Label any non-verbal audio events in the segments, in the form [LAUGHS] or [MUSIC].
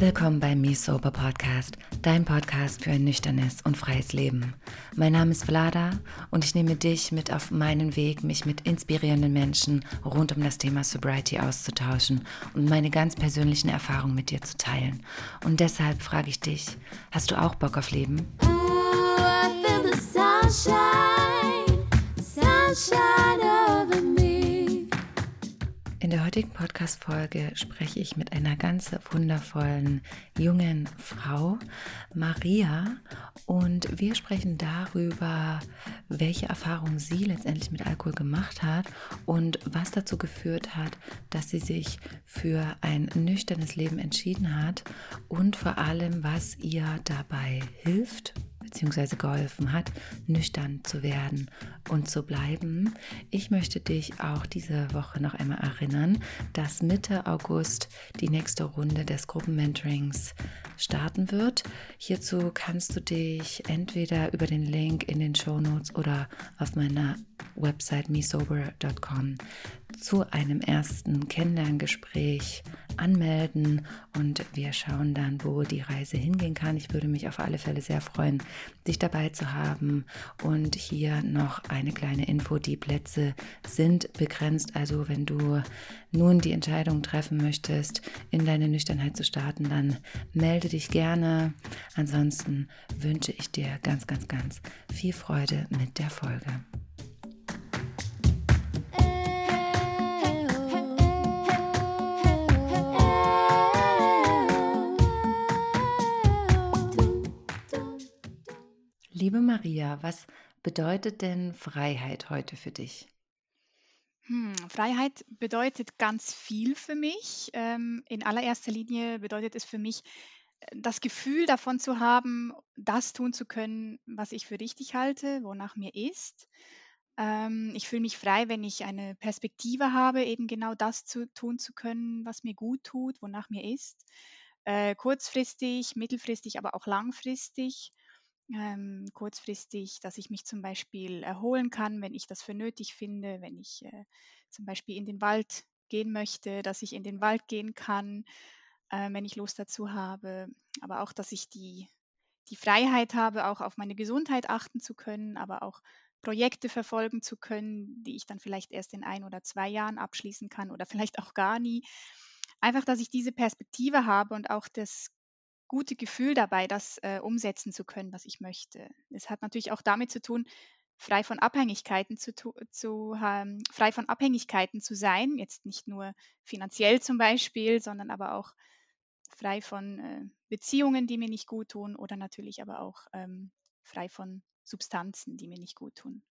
Willkommen beim Me Sober Podcast, dein Podcast für ein nüchternes und freies Leben. Mein Name ist Vlada und ich nehme dich mit auf meinen Weg, mich mit inspirierenden Menschen rund um das Thema Sobriety auszutauschen und meine ganz persönlichen Erfahrungen mit dir zu teilen. Und deshalb frage ich dich, hast du auch Bock auf Leben? Ooh, I feel the sunshine, sunshine. In der heutigen Podcast-Folge spreche ich mit einer ganz wundervollen jungen Frau, Maria, und wir sprechen darüber, welche Erfahrungen sie letztendlich mit Alkohol gemacht hat und was dazu geführt hat, dass sie sich für ein nüchternes Leben entschieden hat und vor allem, was ihr dabei hilft bzw. geholfen hat, nüchtern zu werden und zu bleiben. Ich möchte dich auch diese Woche noch einmal erinnern, dass Mitte August die nächste Runde des Gruppenmentorings starten wird. Hierzu kannst du dich entweder über den Link in den Show Notes oder auf meiner Website mesober.com zu einem ersten Kennenlerngespräch anmelden und wir schauen dann, wo die Reise hingehen kann. Ich würde mich auf alle Fälle sehr freuen, dich dabei zu haben. Und hier noch eine kleine Info, die Plätze sind begrenzt. Also wenn du nun die Entscheidung treffen möchtest, in deine Nüchternheit zu starten, dann melde dich gerne. Ansonsten wünsche ich dir ganz, ganz, ganz viel Freude mit der Folge. Liebe Maria, was bedeutet denn Freiheit heute für dich? Hm, Freiheit bedeutet ganz viel für mich. Ähm, in allererster Linie bedeutet es für mich, äh, das Gefühl davon zu haben, das tun zu können, was ich für richtig halte, wonach mir ist. Ähm, ich fühle mich frei, wenn ich eine Perspektive habe, eben genau das zu tun zu können, was mir gut tut, wonach mir ist. Äh, kurzfristig, mittelfristig, aber auch langfristig ähm, kurzfristig, dass ich mich zum Beispiel erholen kann, wenn ich das für nötig finde, wenn ich äh, zum Beispiel in den Wald gehen möchte, dass ich in den Wald gehen kann, äh, wenn ich Lust dazu habe, aber auch, dass ich die, die Freiheit habe, auch auf meine Gesundheit achten zu können, aber auch Projekte verfolgen zu können, die ich dann vielleicht erst in ein oder zwei Jahren abschließen kann oder [LAUGHS] vielleicht auch gar nie. Einfach, dass ich diese Perspektive habe und auch das gute Gefühl dabei, das äh, umsetzen zu können, was ich möchte. Es hat natürlich auch damit zu tun, frei von Abhängigkeiten zu, zu ähm, frei von Abhängigkeiten zu sein, jetzt nicht nur finanziell zum Beispiel, sondern aber auch frei von äh, Beziehungen, die mir nicht gut tun oder natürlich aber auch ähm, frei von Substanzen, die mir nicht gut tun.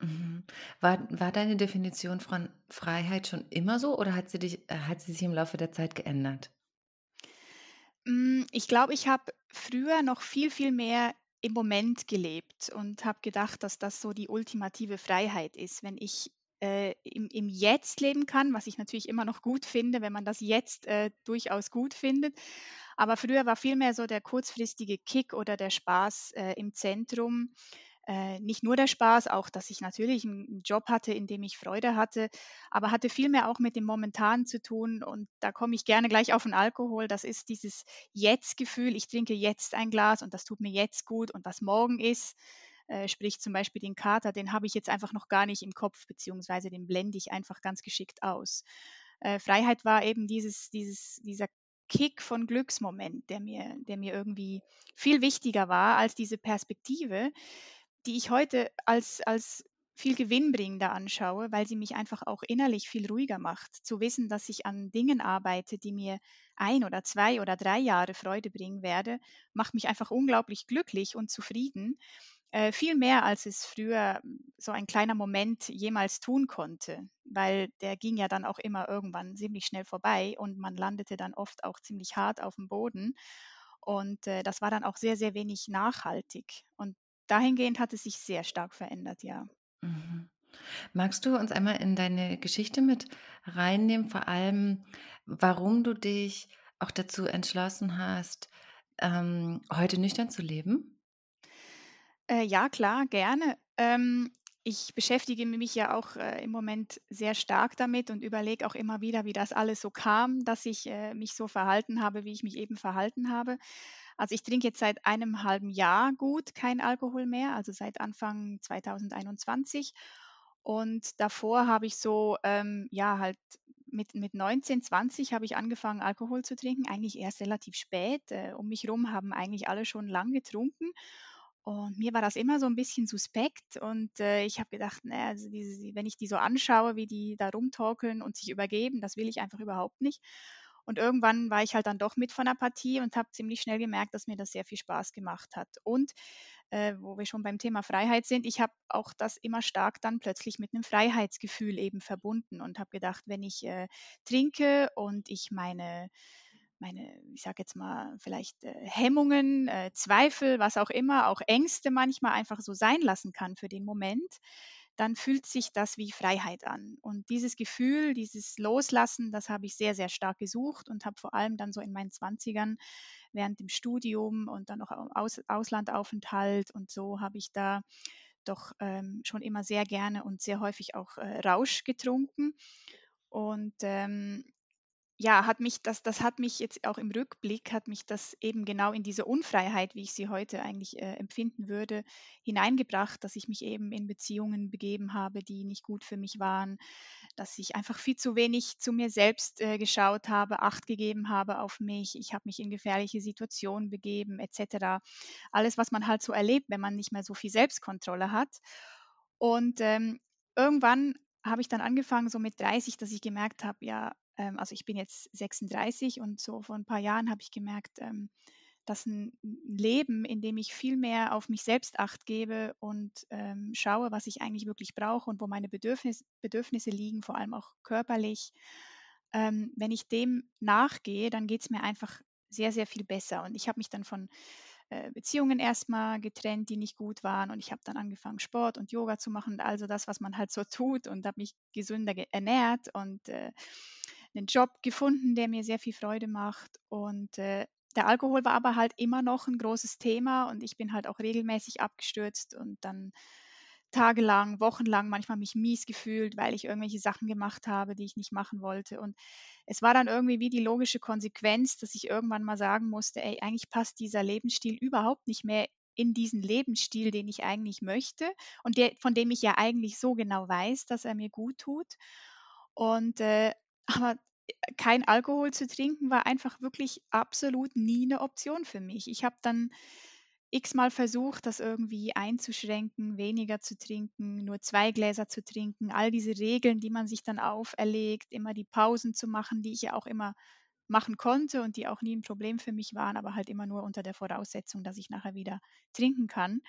Mhm. War, war deine Definition von Freiheit schon immer so oder hat sie, dich, äh, hat sie sich im Laufe der Zeit geändert? Hm, ich glaube, ich habe früher noch viel, viel mehr im Moment gelebt und habe gedacht, dass das so die ultimative Freiheit ist, wenn ich äh, im, im Jetzt leben kann, was ich natürlich immer noch gut finde, wenn man das Jetzt äh, durchaus gut findet. Aber früher war vielmehr so der kurzfristige Kick oder der Spaß äh, im Zentrum äh, nicht nur der Spaß, auch dass ich natürlich einen Job hatte, in dem ich Freude hatte, aber hatte vielmehr auch mit dem Momentanen zu tun. Und da komme ich gerne gleich auf den Alkohol. Das ist dieses Jetzt-Gefühl. Ich trinke jetzt ein Glas und das tut mir jetzt gut. Und was morgen ist, äh, sprich zum Beispiel den Kater, den habe ich jetzt einfach noch gar nicht im Kopf, beziehungsweise den blende ich einfach ganz geschickt aus. Äh, Freiheit war eben dieses, dieses, dieser Kick von Glücksmoment, der mir, der mir irgendwie viel wichtiger war als diese Perspektive, die ich heute als, als viel gewinnbringender anschaue, weil sie mich einfach auch innerlich viel ruhiger macht. Zu wissen, dass ich an Dingen arbeite, die mir ein oder zwei oder drei Jahre Freude bringen werde, macht mich einfach unglaublich glücklich und zufrieden. Äh, viel mehr, als es früher so ein kleiner Moment jemals tun konnte, weil der ging ja dann auch immer irgendwann ziemlich schnell vorbei und man landete dann oft auch ziemlich hart auf dem Boden. Und äh, das war dann auch sehr, sehr wenig nachhaltig. Und dahingehend hat es sich sehr stark verändert, ja. Mhm. Magst du uns einmal in deine Geschichte mit reinnehmen, vor allem, warum du dich auch dazu entschlossen hast, ähm, heute nüchtern zu leben? Äh, ja, klar, gerne. Ähm, ich beschäftige mich ja auch äh, im Moment sehr stark damit und überlege auch immer wieder, wie das alles so kam, dass ich äh, mich so verhalten habe, wie ich mich eben verhalten habe. Also ich trinke jetzt seit einem halben Jahr gut kein Alkohol mehr, also seit Anfang 2021. Und davor habe ich so, ähm, ja, halt mit, mit 19, 20 habe ich angefangen, Alkohol zu trinken, eigentlich erst relativ spät. Äh, um mich herum haben eigentlich alle schon lang getrunken. Und mir war das immer so ein bisschen suspekt und äh, ich habe gedacht, ne, also diese, wenn ich die so anschaue, wie die da rumtorkeln und sich übergeben, das will ich einfach überhaupt nicht. Und irgendwann war ich halt dann doch mit von der Partie und habe ziemlich schnell gemerkt, dass mir das sehr viel Spaß gemacht hat. Und äh, wo wir schon beim Thema Freiheit sind, ich habe auch das immer stark dann plötzlich mit einem Freiheitsgefühl eben verbunden und habe gedacht, wenn ich äh, trinke und ich meine meine, ich sage jetzt mal, vielleicht äh, Hemmungen, äh, Zweifel, was auch immer, auch Ängste manchmal einfach so sein lassen kann für den Moment, dann fühlt sich das wie Freiheit an. Und dieses Gefühl, dieses Loslassen, das habe ich sehr, sehr stark gesucht und habe vor allem dann so in meinen Zwanzigern während dem Studium und dann noch Aus Auslandaufenthalt und so habe ich da doch ähm, schon immer sehr gerne und sehr häufig auch äh, Rausch getrunken. Und ähm, ja, hat mich das das hat mich jetzt auch im Rückblick hat mich das eben genau in diese Unfreiheit, wie ich sie heute eigentlich, äh, empfinden würde, hineingebracht, dass ich mich eben in Beziehungen begeben habe, die nicht gut für mich waren, dass ich einfach viel zu wenig zu mir selbst, äh, geschaut habe, Acht gegeben habe auf mich. Ich habe mich in gefährliche Situationen begeben et cetera. Alles, was man halt so erlebt, wenn man nicht mehr so viel Selbstkontrolle hat. Und, ähm, irgendwann habe ich dann angefangen, so mit 30, dass ich gemerkt habe, ja, ähm, also ich bin jetzt 36 und so vor ein paar Jahren habe ich gemerkt, ähm, dass ein Leben, in dem ich viel mehr auf mich selbst acht gebe und ähm, schaue, was ich eigentlich wirklich brauche und wo meine Bedürfnis, Bedürfnisse liegen, vor allem auch körperlich, ähm, wenn ich dem nachgehe, dann geht es mir einfach sehr, sehr viel besser. Und ich habe mich dann von äh, Beziehungen erstmal getrennt, die nicht gut waren. Und ich habe dann angefangen, Sport und Yoga zu machen also das, was man halt so tut und habe mich gesünder ernährt und äh, einen Job gefunden, der mir sehr viel Freude macht. Und äh, der Alkohol war aber halt immer noch ein großes Thema und ich bin halt auch regelmäßig abgestürzt und dann tagelang, wochenlang manchmal mich mies gefühlt, weil ich irgendwelche Sachen gemacht habe, die ich nicht machen wollte. Und es war dann irgendwie wie die logische Konsequenz, dass ich irgendwann mal sagen musste, ey, eigentlich passt dieser Lebensstil überhaupt nicht mehr in diesen Lebensstil, den ich eigentlich möchte und der, von dem ich ja eigentlich so genau weiß, dass er mir gut tut. Und äh, aber äh, kein Alkohol zu trinken war einfach wirklich absolut nie eine Option für mich. Ich habe dann x-mal versucht, das irgendwie einzuschränken, weniger zu trinken, nur zwei Gläser zu trinken, all diese Regeln, die man sich dann auferlegt, immer die Pausen zu machen, die ich ja auch immer machen konnte und die auch nie ein Problem für mich waren, aber halt immer nur unter der Voraussetzung, dass ich nachher wieder trinken kann.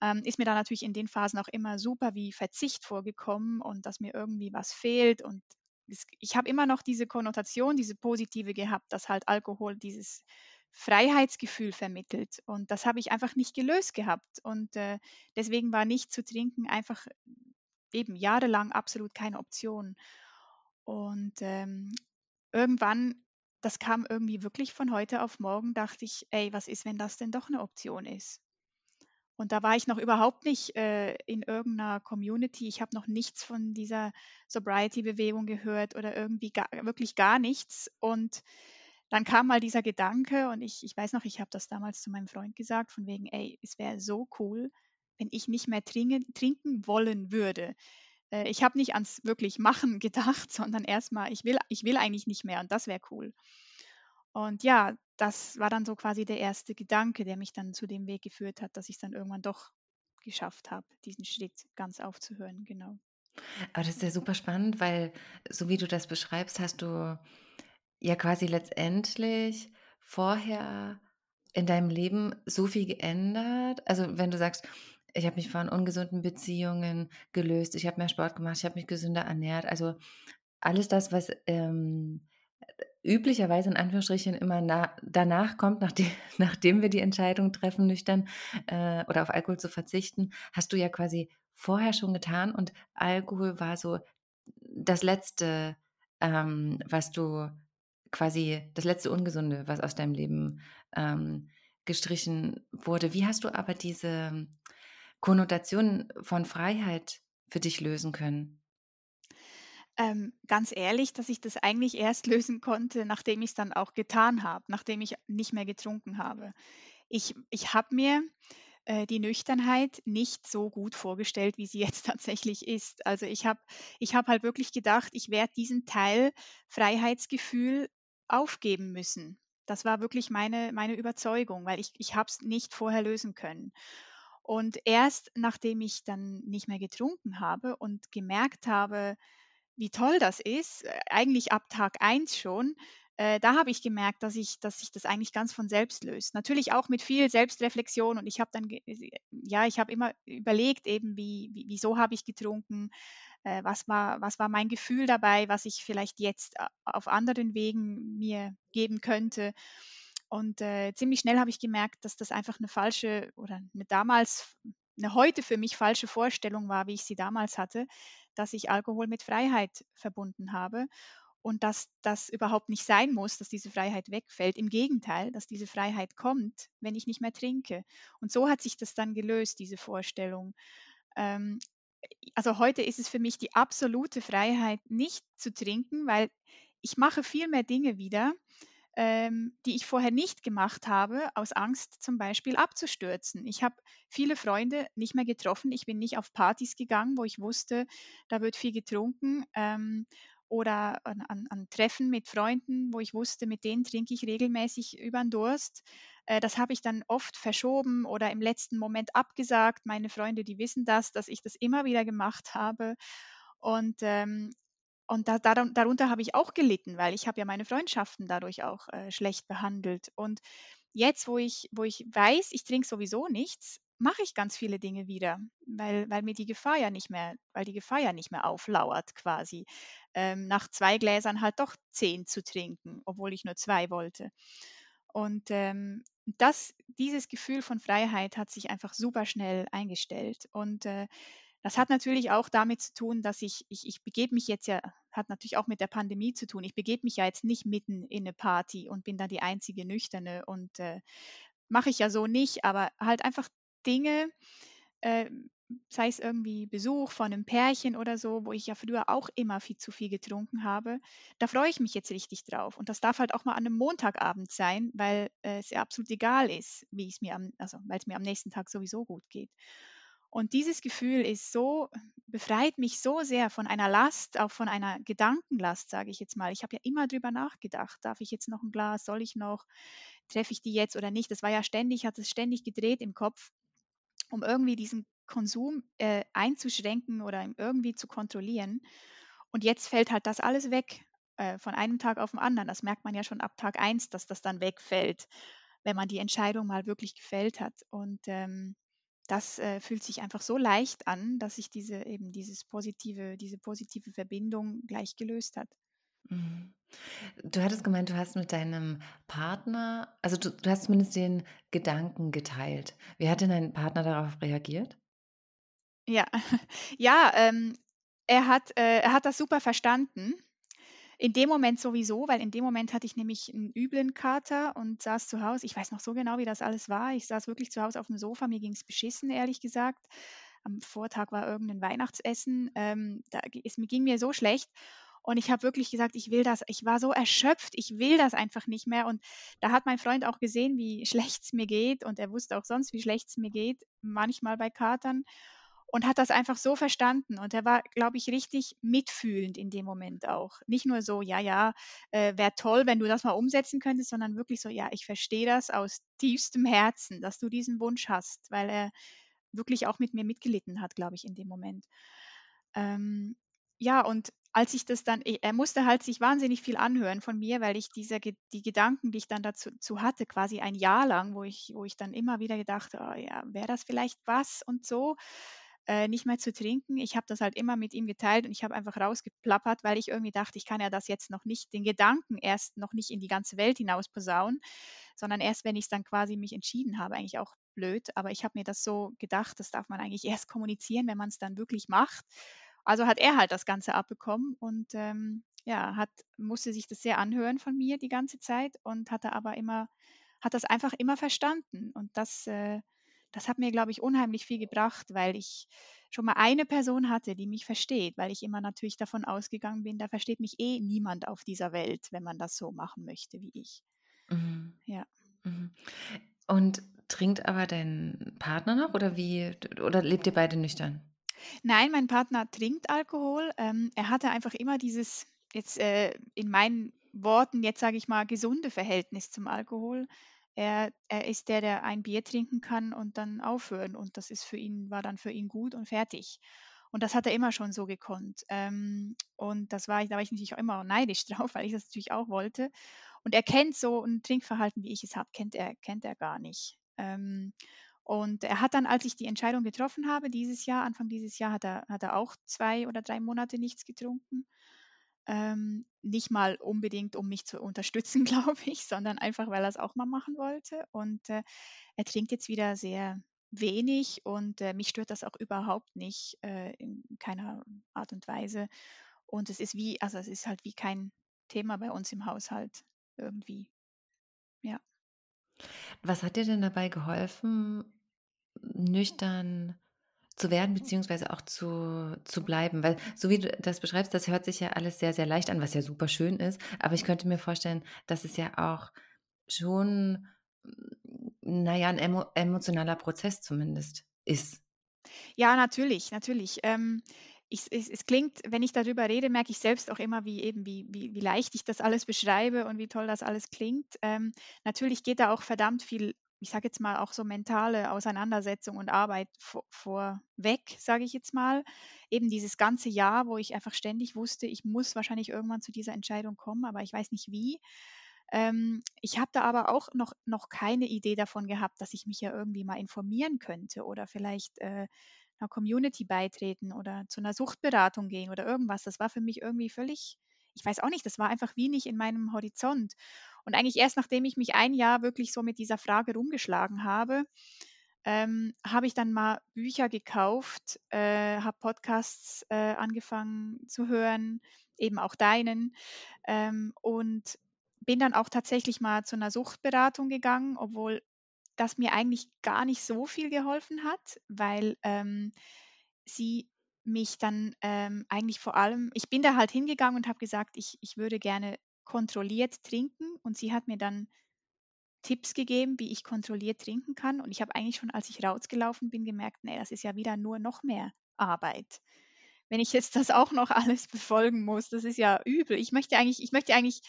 Ähm, ist mir da natürlich in den Phasen auch immer super wie Verzicht vorgekommen und dass mir irgendwie was fehlt und ich habe immer noch diese Konnotation, diese positive gehabt, dass halt Alkohol dieses Freiheitsgefühl vermittelt. Und das habe ich einfach nicht gelöst gehabt. Und äh, deswegen war nicht zu trinken einfach eben jahrelang absolut keine Option. Und ähm, irgendwann, das kam irgendwie wirklich von heute auf morgen, dachte ich, ey, was ist, wenn das denn doch eine Option ist? Und da war ich noch überhaupt nicht äh, in irgendeiner Community. Ich habe noch nichts von dieser Sobriety-Bewegung gehört oder irgendwie gar, wirklich gar nichts. Und dann kam mal dieser Gedanke und ich, ich weiß noch, ich habe das damals zu meinem Freund gesagt, von wegen, ey, es wäre so cool, wenn ich nicht mehr trinken, trinken wollen würde. Äh, ich habe nicht ans wirklich Machen gedacht, [LAUGHS] sondern erstmal, ich will, ich will eigentlich nicht mehr und das wäre cool. Und ja, das war dann so quasi der erste Gedanke, der mich dann zu dem Weg geführt hat, dass ich es dann irgendwann doch geschafft habe, diesen Schritt ganz aufzuhören, genau. Aber das ist ja super spannend, weil so wie du das beschreibst, hast du ja quasi letztendlich vorher in deinem Leben so viel geändert. Also wenn du sagst, ich habe mich von ungesunden Beziehungen gelöst, ich habe mehr Sport gemacht, ich habe mich gesünder ernährt. Also alles das, was ähm, üblicherweise in Anführungsstrichen immer na, danach kommt, nachdem, [LAUGHS] nachdem wir die Entscheidung treffen, nüchtern äh, oder auf Alkohol zu verzichten, hast du ja quasi vorher schon getan und Alkohol war so das letzte, ähm, was du quasi, das letzte Ungesunde, was aus deinem Leben ähm, gestrichen wurde. Wie hast du aber diese Konnotationen von Freiheit für dich lösen können? Ähm, ganz ehrlich, dass ich das eigentlich erst [LAUGHS] lösen konnte, nachdem ich es dann auch getan habe, nachdem ich nicht mehr getrunken habe. Ich ich habe mir, äh, die Nüchternheit nicht so gut vorgestellt, wie sie [LAUGHS] jetzt tatsächlich ist. Also, ich habe ich habe halt wirklich gedacht, ich werde diesen Teil Freiheitsgefühl aufgeben müssen. Das war wirklich meine meine Überzeugung, weil ich ich habe es nicht vorher lösen können. Und erst nachdem ich dann nicht mehr getrunken habe und gemerkt habe, wie toll das ist, äh, eigentlich ab Tag eins schon, äh, da habe ich gemerkt, dass ich dass sich das eigentlich ganz von selbst löst. Natürlich auch mit viel Selbstreflexion und ich habe dann äh, ja, ich habe immer überlegt eben, wie wie wieso habe ich getrunken, äh, was war was war mein Gefühl dabei, was ich vielleicht jetzt a auf anderen Wegen mir geben könnte. Und, äh, ziemlich schnell habe ich gemerkt, dass das einfach eine falsche oder eine damals eine heute für mich falsche Vorstellung war, wie ich sie damals hatte, dass ich Alkohol mit Freiheit verbunden habe und dass das überhaupt nicht sein muss, dass diese Freiheit wegfällt. Im Gegenteil, dass diese Freiheit kommt, wenn ich nicht mehr trinke. Und so hat sich das dann gelöst, diese Vorstellung. Ähm, also heute ist es für mich die absolute Freiheit, nicht zu trinken, weil ich mache viel mehr Dinge wieder, ähm, die ich vorher nicht gemacht habe, aus Angst zum Beispiel abzustürzen. Ich habe viele Freunde nicht mehr getroffen. Ich bin nicht auf Partys gegangen, wo ich wusste, da wird viel getrunken. Ähm, oder an, an, an, Treffen mit Freunden, wo ich wusste, mit denen trinke ich regelmäßig über den Durst. Äh, das habe ich dann oft verschoben oder im letzten Moment abgesagt. Meine Freunde, die wissen das, dass ich das immer wieder gemacht habe. Und ähm, und da, darun- darunter habe ich auch gelitten, weil ich habe ja meine Freundschaften dadurch auch äh, schlecht behandelt. Und jetzt, wo ich, wo ich weiß, ich trinke sowieso nichts, mache ich ganz viele Dinge wieder, weil, weil mir die Gefahr ja nicht mehr, weil die Gefahr ja nicht mehr auflauert quasi, ähm, nach zwei Gläsern halt doch zehn zu trinken, obwohl ich nur zwei wollte. Und ähm, das, dieses Gefühl von Freiheit hat sich einfach super schnell eingestellt. Und äh, das hat natürlich auch damit zu tun, dass ich, ich, ich begebe mich jetzt ja, hat natürlich auch mit der Pandemie zu tun. Ich begebe mich ja jetzt nicht mitten in eine Party und bin dann die einzige Nüchterne und äh, mache ich ja so nicht, aber halt einfach Dinge, äh, sei es irgendwie Besuch von einem Pärchen oder so, wo ich ja früher auch immer viel zu viel getrunken habe, da freue ich mich jetzt richtig drauf. Und das darf halt auch mal an einem Montagabend sein, weil äh, es ja absolut egal ist, wie es mir am, also weil es mir am nächsten Tag sowieso gut geht. Und dieses Gefühl ist so, befreit mich so sehr von einer Last, auch von einer Gedankenlast, sage ich jetzt mal. Ich habe ja immer drüber nachgedacht, darf ich jetzt noch ein Glas, soll ich noch, treffe ich die jetzt oder nicht? Das war ja ständig, hat es ständig gedreht im Kopf, um irgendwie diesen Konsum äh, einzuschränken oder irgendwie zu kontrollieren. Und jetzt fällt halt das alles weg, äh, von einem Tag auf den anderen. Das merkt man ja schon ab Tag eins, dass das dann wegfällt, wenn man die Entscheidung mal wirklich gefällt hat. Und ähm, das äh, fühlt sich einfach so leicht an, dass sich diese eben dieses positive, diese positive Verbindung gleich gelöst hat. Mhm. Du hattest gemeint, du hast mit deinem Partner, also du, du hast zumindest den Gedanken geteilt. Wie hat denn dein Partner darauf reagiert? Ja, [LAUGHS] ja, ähm, er hat, äh, er hat das super verstanden. In dem Moment sowieso, weil in dem Moment hatte ich nämlich einen üblen Kater und saß zu Hause. Ich weiß noch so genau, wie das alles war. Ich saß wirklich zu Hause auf dem Sofa. Mir ging es beschissen, ehrlich gesagt. Am Vortag war irgendein Weihnachtsessen. Ähm, da, es ging mir so schlecht. Und ich habe wirklich gesagt, ich will das. Ich war so erschöpft, ich will das einfach nicht mehr. Und da hat mein Freund auch gesehen, wie [LAUGHS] schlecht es mir geht. Und er wusste auch sonst, wie schlecht es mir geht, manchmal bei Katern und hat das einfach so verstanden. Und er war, glaube ich, richtig mitfühlend in dem Moment auch. Nicht nur so, ja, ja, äh, wäre toll, wenn du das mal umsetzen könntest, sondern wirklich so, ja, ich verstehe das aus tiefstem Herzen, dass du diesen Wunsch hast, weil er wirklich auch mit mir mitgelitten hat, glaube ich, in dem Moment. Ähm, ja, und als ich das dann, er musste halt sich wahnsinnig viel anhören von mir, weil ich diese, die Gedanken, die ich dann dazu zu hatte, quasi ein Jahr lang, wo ich, wo ich dann immer wieder gedacht, oh, ja, wäre das vielleicht was und so äh, nicht mehr zu trinken. Ich habe das halt immer mit ihm geteilt und ich habe einfach rausgeplappert, weil ich irgendwie dachte, ich kann ja das jetzt noch nicht, den Gedanken erst noch nicht in die ganze Welt hinaus posaunen, sondern erst, wenn ich es dann quasi mich entschieden habe, eigentlich auch blöd. Aber ich habe mir das so gedacht, das darf man eigentlich erst kommunizieren, wenn man es dann wirklich macht. Also hat er halt das Ganze abbekommen und ähm, ja, hat, musste sich das sehr anhören von mir die ganze Zeit und hatte aber immer, hat das einfach immer verstanden. Und das, äh, das hat mir, glaube ich, unheimlich viel gebracht, weil ich schon mal eine Person hatte, die mich versteht, weil ich immer natürlich davon ausgegangen bin, da versteht mich eh niemand auf dieser Welt, wenn man das so machen möchte wie ich. Mhm. Ja. Mhm. Und trinkt aber dein Partner noch oder wie oder lebt ihr beide nüchtern? Nein, mein Partner trinkt Alkohol. Ähm, er hatte einfach immer dieses, jetzt äh, in meinen Worten, jetzt sage ich mal, gesunde Verhältnis zum Alkohol. Er, er ist der, der ein Bier trinken kann und dann aufhören. Und das ist für ihn, war dann für ihn gut und fertig. Und das hat er immer schon so gekonnt. Ähm, und das war ich, da war ich natürlich auch immer neidisch [LAUGHS] drauf, weil ich das natürlich auch wollte. Und er kennt so ein Trinkverhalten, wie ich es habe, kennt er, kennt er gar nicht. Ähm, und er hat dann, als ich die Entscheidung getroffen habe, dieses Jahr, Anfang dieses Jahr, hat er, hat er auch zwei oder drei Monate nichts getrunken. Ähm, nicht mal unbedingt, um mich zu unterstützen, [LAUGHS] glaube ich, sondern einfach, weil er es auch mal machen wollte. Und äh, er trinkt jetzt wieder sehr wenig und äh, mich stört das auch überhaupt nicht äh, in keiner Art und Weise. Und es ist wie, also es ist halt wie kein Thema bei uns im Haushalt irgendwie. Ja. Was hat dir denn dabei geholfen, nüchtern zu werden, beziehungsweise auch zu, zu bleiben? Weil, so wie du das beschreibst, das hört sich ja alles sehr, sehr leicht an, was ja super schön ist. Aber ich könnte mir vorstellen, dass es ja auch schon, naja, ein emo emotionaler Prozess zumindest ist. Ja, natürlich, natürlich. Ähm, ich, es, es klingt, wenn ich darüber rede, merke ich selbst auch immer, wie eben, wie, wie, wie leicht ich das alles beschreibe und wie toll das alles klingt. Ähm, natürlich geht da auch verdammt viel, ich sage jetzt mal, auch so mentale Auseinandersetzung und Arbeit vor, vorweg, sage ich jetzt mal. Eben dieses ganze Jahr, wo ich einfach ständig wusste, ich muss wahrscheinlich irgendwann zu dieser Entscheidung kommen, aber ich weiß nicht wie. Ähm, ich habe da aber auch noch, noch keine Idee davon gehabt, dass ich mich ja irgendwie mal informieren könnte oder vielleicht äh, einer Community beitreten oder zu einer Suchtberatung gehen oder irgendwas. Das war für mich irgendwie völlig, ich weiß auch nicht, das war einfach wie nicht in meinem Horizont. Und eigentlich erst nachdem ich mich ein Jahr wirklich so mit dieser Frage rumgeschlagen habe, ähm, habe ich dann mal Bücher gekauft, äh, habe Podcasts äh, angefangen zu hören, eben auch deinen, ähm, und bin dann auch tatsächlich mal zu einer Suchtberatung gegangen, obwohl das mir eigentlich gar nicht so viel geholfen hat, weil ähm, sie mich dann ähm, eigentlich vor allem, ich bin da halt hingegangen und habe gesagt, ich, ich würde gerne kontrolliert trinken und sie hat mir dann Tipps gegeben, wie ich kontrolliert trinken kann und ich habe eigentlich schon, als ich rausgelaufen bin, gemerkt, nee, das ist ja wieder nur noch mehr Arbeit. Wenn ich jetzt das auch noch [LAUGHS] alles befolgen muss, das ist ja übel. Ich möchte eigentlich, ich möchte eigentlich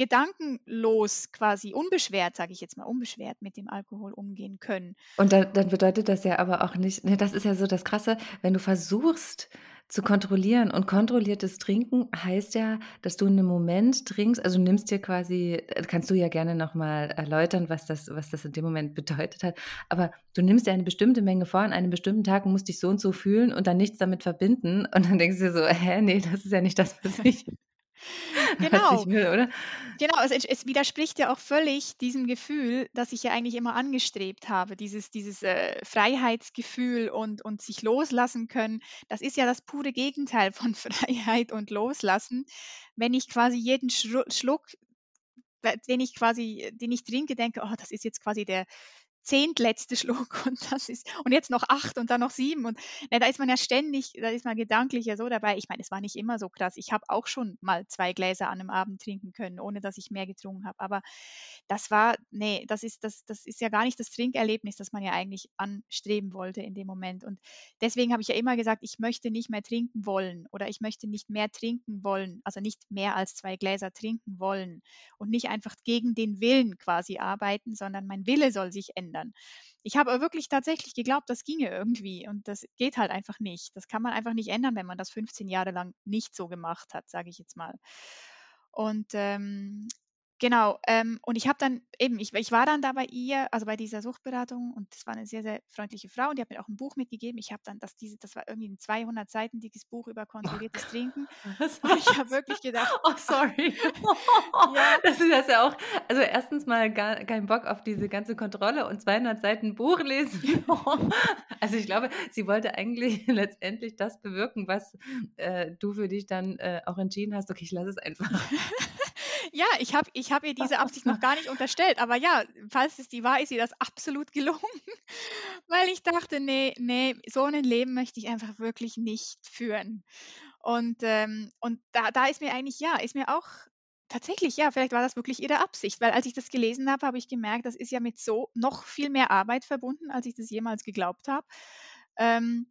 gedankenlos quasi, unbeschwert, sage ich jetzt mal, unbeschwert mit dem Alkohol umgehen können. Und dann, dann bedeutet das ja aber auch nicht, ne, das ist ja so das Krasse, wenn du versuchst zu kontrollieren und kontrolliertes Trinken heißt ja, dass du in einem Moment trinkst, also nimmst dir quasi, äh, kannst du ja gerne nochmal erläutern, was das, was das in dem Moment bedeutet hat, aber du nimmst dir eine bestimmte Menge vor an einem bestimmten Tag und musst dich so und so fühlen und dann nichts damit verbinden und dann denkst du dir so, hä, nee, das ist ja nicht das, was ich [LAUGHS] Genau. Will? Genau, es, es, widerspricht ja auch völlig diesem Gefühl, das ich ja eigentlich immer angestrebt habe, dieses, dieses äh, Freiheitsgefühl und, und sich loslassen können. Das ist ja das pure Gegenteil von [LAUGHS] Freiheit und Loslassen. Wenn ich quasi jeden Schluck, den ich quasi, den ich trinke, denke, oh, das ist jetzt quasi der, zehntletzte Schluck [LAUGHS] und das ist und jetzt noch acht und dann noch sieben und na, da ist man ja ständig, da ist man gedanklich ja so dabei. Ich meine, es war nicht immer so krass. Ich habe auch schon mal zwei Gläser an einem Abend trinken können, ohne dass ich mehr getrunken habe. Aber das war, nee, das ist, das, das ist ja gar nicht das Trinkerlebnis, das man ja eigentlich anstreben wollte in dem Moment. Und deswegen habe ich ja immer gesagt, ich möchte nicht mehr trinken wollen oder ich möchte nicht mehr trinken wollen, also nicht mehr als zwei Gläser trinken wollen und nicht einfach gegen den Willen quasi arbeiten, sondern mein Wille soll sich ändern ändern. Ich habe wirklich tatsächlich geglaubt, das ginge irgendwie und das geht halt einfach nicht. Das kann man einfach nicht ändern, wenn man das 15 Jahre lang nicht so gemacht hat, sage ich jetzt mal. Und ähm, Genau, ähm, und ich habe dann eben, ich, ich war dann da bei ihr, also bei dieser Suchtberatung und das war eine sehr, sehr freundliche Frau und die hat mir auch ein Buch mitgegeben. Ich habe dann das, diese, das war irgendwie ein 200 Seiten dickes Buch über kontrolliertes Oh Trinken [LAUGHS] Was? und ich habe wirklich gedacht, Oh, sorry. [LAUGHS] ja, Das ist das ja auch. Also erstens mal gar keinen Bock auf diese ganze Kontrolle und 200 Seiten Buch lesen. [LAUGHS] Also ich glaube, sie wollte eigentlich letztendlich das bewirken, was äh, du für dich dann äh, auch entschieden hast. Okay, ich lasse es einfach. Ja, ich habe ich hab ihr diese Absicht noch gar nicht unterstellt, aber ja, falls es die war, ist ihr das absolut [LAUGHS] gelungen, weil ich dachte, nee, nee, so ein Leben möchte ich einfach wirklich nicht führen. Und, ähm, und da, da ist mir eigentlich, ja, ist mir auch tatsächlich, ja, vielleicht war das wirklich ihre Absicht, weil als ich das gelesen habe, habe ich gemerkt, das ist ja mit so noch viel mehr Arbeit verbunden, als ich das jemals geglaubt habe. Ähm,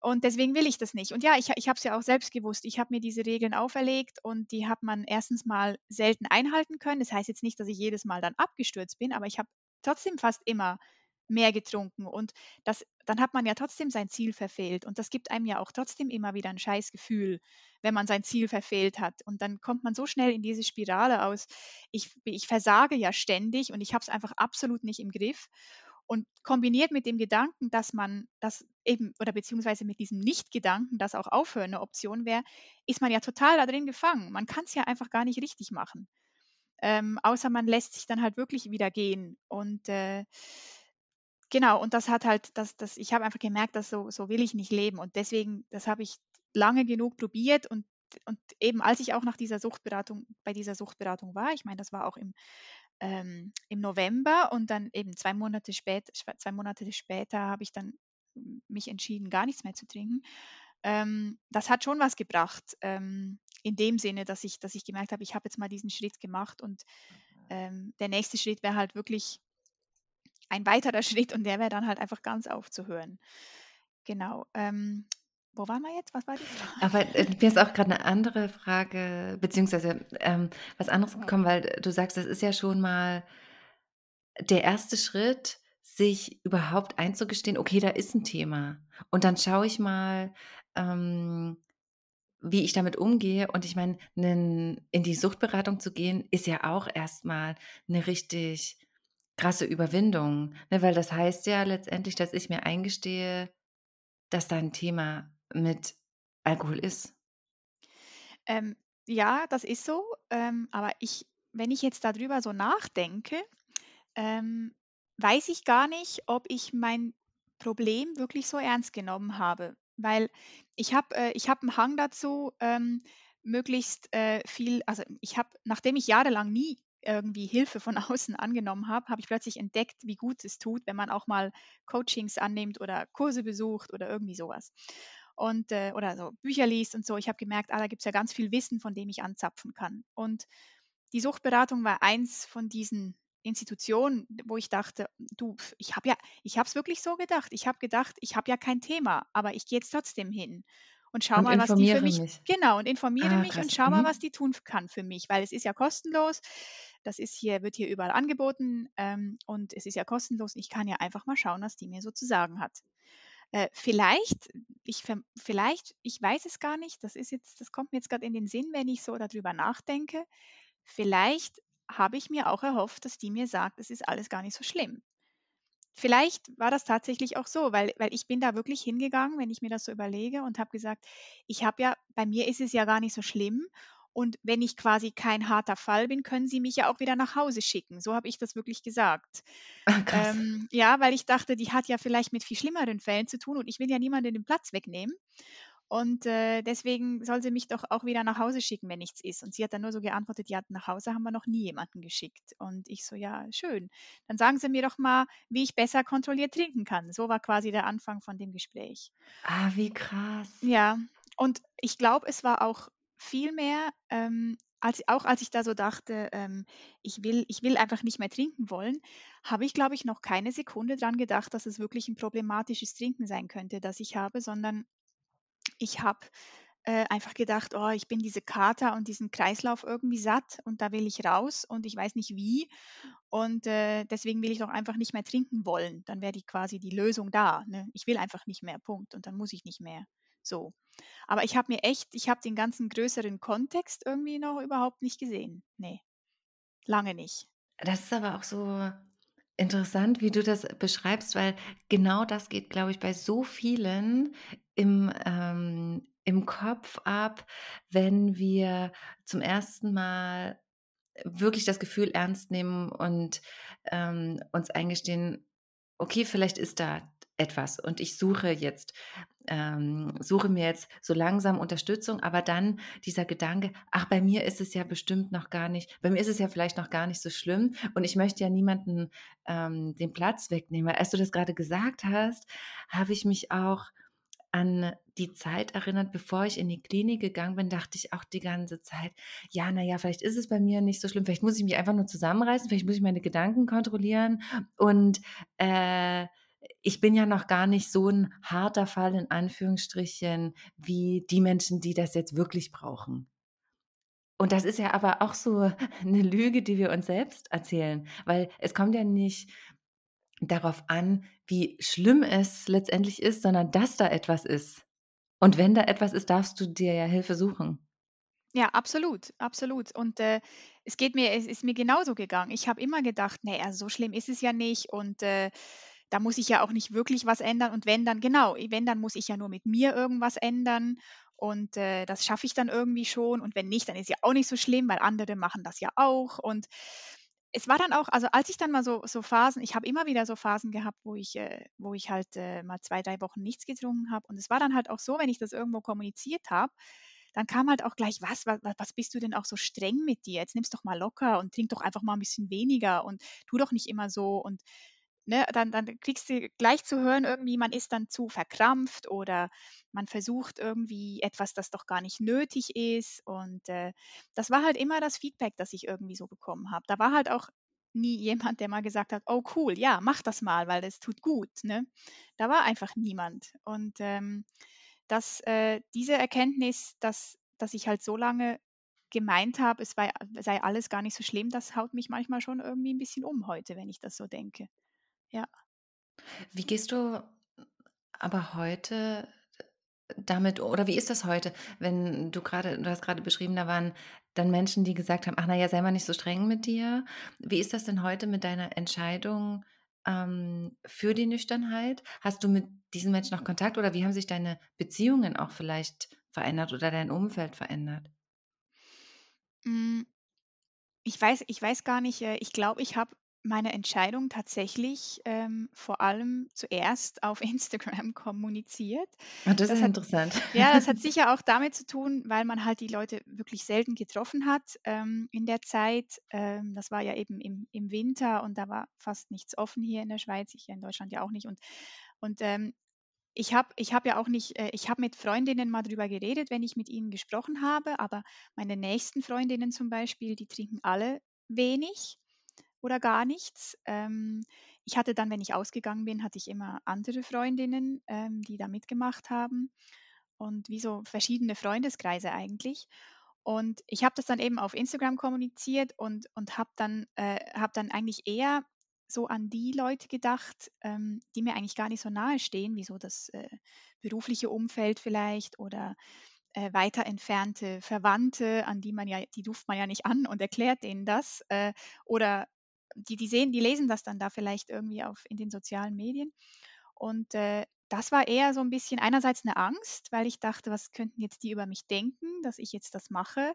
und deswegen will ich das nicht. Und ja, ich, ich habe es ja auch selbst gewusst. Ich habe mir diese Regeln auferlegt und die hat man erstens mal selten einhalten können. Das heißt jetzt nicht, dass ich jedes Mal dann abgestürzt bin, aber ich habe trotzdem fast immer mehr getrunken. Und das, dann hat man ja trotzdem sein Ziel verfehlt. Und das gibt einem ja auch trotzdem immer wieder ein scheiß Gefühl, wenn man sein Ziel verfehlt hat. Und dann kommt man so schnell in diese Spirale aus. Ich, ich versage ja ständig und ich habe es einfach absolut nicht im Griff. Und kombiniert mit dem Gedanken, dass man das eben, oder beziehungsweise mit diesem Nicht-Gedanken, dass auch Aufhören eine Option wäre, ist man ja total da drin gefangen. Man kann es ja einfach gar nicht richtig machen. Ähm, außer man lässt sich dann halt wirklich wieder gehen. Und äh, genau, und das hat halt, das, das, ich habe einfach gemerkt, dass so, so will ich nicht leben. Und deswegen, das habe ich lange genug probiert und und eben als ich auch nach dieser Suchtberatung, bei dieser Suchtberatung war, ich meine, das war auch im ähm, im November und dann eben zwei Monate später, zwei Monate später habe ich dann mich entschieden, gar nichts mehr zu trinken. Ähm, das hat schon was gebracht, ähm, in dem Sinne, dass ich, dass ich gemerkt habe, ich habe jetzt mal diesen Schritt gemacht und ähm, der nächste Schritt wäre halt wirklich ein weiterer [LAUGHS] Schritt und der wäre dann halt einfach ganz aufzuhören. Genau. Ähm, wo waren wir jetzt? Was war die Frage? Aber äh, mir ist auch gerade eine andere Frage, beziehungsweise ähm, was anderes gekommen, weil du sagst, das ist ja schon mal der erste Schritt, sich überhaupt einzugestehen, okay, da ist ein Thema. Und dann schaue ich mal, ähm, wie ich damit umgehe. Und ich meine, in die Suchtberatung zu gehen, ist ja auch erstmal eine richtig krasse Überwindung. Ne? Weil das heißt ja letztendlich, dass ich mir eingestehe, dass da ein Thema mit Alkohol ist. Ähm, ja, das ist so. Ähm, aber ich, wenn ich jetzt darüber so nachdenke, ähm, weiß ich gar nicht, ob ich mein Problem wirklich so ernst genommen habe. Weil ich habe äh, hab einen Hang dazu, ähm, möglichst äh, viel, also ich habe, nachdem ich jahrelang nie irgendwie Hilfe von [LAUGHS] außen angenommen habe, habe ich plötzlich entdeckt, wie gut es tut, wenn man auch mal Coachings annimmt oder Kurse besucht oder irgendwie sowas und äh, oder so Bücher liest und so. Ich habe gemerkt, ah, da gibt es ja ganz viel Wissen, von dem ich anzapfen kann. Und die Suchtberatung war eins von diesen Institutionen, wo ich dachte, du, ich habe ja, ich habe es wirklich so gedacht. Ich habe gedacht, ich habe ja kein Thema, aber ich gehe jetzt trotzdem hin und schau Und mal, was die für mich, mich. genau, und informiere Ah, mich und krass. schau mal, Mhm. was die tun kann für mich, weil es ist ja kostenlos. Das ist hier, wird hier überall angeboten ähm, und es ist ja kostenlos. Ich kann ja einfach mal schauen, was die mir so zu sagen hat. Äh, vielleicht, ich, vielleicht, ich weiß es gar nicht, das ist jetzt, das kommt mir jetzt gerade in den Sinn, wenn ich so darüber nachdenke. Vielleicht habe ich mir auch erhofft, dass die mir sagt, es ist alles gar nicht so schlimm. Vielleicht war das tatsächlich auch so, weil, weil ich bin da wirklich hingegangen, wenn ich mir das so überlege und habe gesagt, ich habe ja, bei mir ist es ja gar nicht so schlimm. Und wenn ich quasi kein harter Fall bin, können Sie mich ja auch wieder nach Hause schicken. So habe ich das wirklich gesagt. Krass. Ähm, ja, weil ich dachte, die hat ja vielleicht mit viel schlimmeren Fällen zu tun und ich will ja niemanden den Platz wegnehmen. Und äh, deswegen soll sie mich doch auch wieder nach Hause schicken, wenn nichts ist. Und sie hat dann nur so geantwortet, ja, nach Hause haben wir noch nie jemanden geschickt. Und ich so, ja, schön. Dann sagen Sie mir doch mal, wie ich besser kontrolliert trinken kann. So war quasi der Anfang von dem Gespräch. Ah, wie krass. Ja, und ich glaube, es war auch viel mehr, ähm, als, auch als ich da so dachte, ähm, ich, will, ich will einfach nicht mehr trinken wollen, habe ich, glaube ich, noch keine Sekunde dran gedacht, dass es wirklich ein problematisches Trinken sein könnte, das ich habe, sondern ich habe äh, einfach gedacht, oh, ich bin diese Kater und diesen Kreislauf irgendwie satt und da will ich raus und ich weiß nicht wie. Und äh, deswegen will ich doch einfach nicht mehr trinken wollen. Dann wäre die quasi die Lösung da. Ne? Ich will einfach nicht mehr, Punkt. Und dann muss ich nicht mehr. So. Aber ich habe mir echt, ich habe den ganzen größeren Kontext irgendwie noch überhaupt nicht gesehen. Nee, lange nicht. Das ist aber auch so interessant, wie du das beschreibst, weil genau das geht, glaube ich, bei so vielen im, ähm, im Kopf ab, wenn wir zum ersten Mal wirklich das Gefühl ernst nehmen und ähm, uns eingestehen, okay, vielleicht ist da etwas und ich suche jetzt ähm, suche mir jetzt so langsam Unterstützung, aber dann dieser Gedanke, ach, bei mir ist es ja bestimmt noch gar nicht, bei mir ist es ja vielleicht noch gar nicht so schlimm und ich möchte ja niemanden ähm, den Platz wegnehmen. Weil als du das gerade gesagt hast, habe ich mich auch an die Zeit erinnert, bevor ich in die Klinik gegangen bin, dachte ich auch die ganze Zeit, ja, naja, vielleicht ist es bei mir nicht so schlimm, vielleicht muss ich mich einfach nur zusammenreißen, vielleicht muss ich meine Gedanken kontrollieren und äh, ich bin ja noch gar nicht so ein harter Fall in Anführungsstrichen wie die Menschen, die das jetzt wirklich brauchen. Und das ist ja aber auch so [LAUGHS] eine Lüge, die wir uns selbst erzählen, weil es kommt ja nicht darauf an, wie schlimm es letztendlich ist, sondern dass da etwas ist. Und wenn da etwas ist, darfst du dir ja Hilfe suchen. Ja, absolut, absolut. Und äh, es geht mir, es ist mir genauso gegangen. Ich habe immer gedacht, naja, so schlimm ist es ja nicht und äh, da muss ich ja auch nicht wirklich was ändern. Und wenn dann, genau, wenn, dann muss ich ja nur mit mir irgendwas ändern. Und äh, das schaffe ich dann irgendwie schon. Und wenn nicht, dann ist ja auch nicht so schlimm, weil andere machen das ja auch. Und es war dann auch, also als ich dann mal so, so Phasen, ich habe immer wieder so Phasen gehabt, wo ich, äh, wo ich halt äh, mal zwei, drei Wochen nichts getrunken habe. Und es war dann halt auch so, wenn ich das irgendwo kommuniziert habe, dann kam halt auch gleich, was, was, was bist du denn auch so streng mit dir? Jetzt nimm's doch mal locker und trink doch einfach mal ein bisschen weniger und tu doch nicht immer so. Und ne, dann, dann kriegst du gleich zu hören, irgendwie, man ist dann zu verkrampft oder man versucht irgendwie etwas, das doch gar nicht nötig ist. Und äh, das war halt immer das Feedback, das ich irgendwie so bekommen habe. Da war halt auch nie jemand, der mal gesagt hat, oh cool, ja, mach das mal, weil das tut gut. Ne? Da war einfach niemand. Und ähm, dass äh, diese Erkenntnis, dass, dass ich halt so lange gemeint habe, es sei, sei alles gar nicht so schlimm, das haut mich manchmal schon irgendwie ein bisschen um heute, wenn ich das so denke. Ja. Wie gehst du aber heute damit oder wie ist das heute, wenn du gerade du hast gerade beschrieben, da waren dann Menschen, die gesagt haben: „Ach na ja, sei mal nicht so streng mit dir.“ Wie ist das denn heute mit deiner Entscheidung, ähm, für die Nüchternheit? Hast du mit diesen Menschen noch Kontakt oder wie haben sich deine Beziehungen auch vielleicht verändert oder dein Umfeld verändert? Hm, ich weiß ich weiß gar nicht, äh, ich glaube, ich habe meine Entscheidung tatsächlich, ähm, vor allem zuerst auf [LAUGHS] Instagram kommuniziert. Ah, das Das ist hat interessant. ja, das hat [LAUGHS] sicher auch damit zu tun, weil man halt die Leute wirklich selten getroffen hat, ähm, in der Zeit. Ähm, das war ja eben im im Winter und da war fast nichts offen hier in der Schweiz, ich in Deutschland ja auch nicht. Und und, ähm, ich habe ich habe ja auch nicht äh, ich habe mit Freundinnen mal drüber geredet, wenn ich mit ihnen gesprochen habe, aber meine nächsten Freundinnen zum Beispiel, die trinken alle wenig oder gar nichts. Ähm, ich hatte dann, wenn ich ausgegangen bin, hatte ich immer andere Freundinnen, ähm, die da mitgemacht haben und wie so verschiedene Freundeskreise eigentlich. Und ich habe das dann eben auf Instagram kommuniziert und, und habe dann, äh, hab dann eigentlich eher so an die Leute gedacht, ähm, die mir eigentlich gar nicht so nahe stehen, wie so das äh, berufliche Umfeld vielleicht oder äh, weiter entfernte Verwandte, an die man ja, die ruft man ja nicht an und erklärt denen das. Äh, oder die, die sehen, die lesen das dann da vielleicht irgendwie auf in den sozialen Medien. Und äh, das war eher so ein bisschen einerseits eine Angst, weil ich dachte, was könnten jetzt die über mich denken, dass ich jetzt das mache.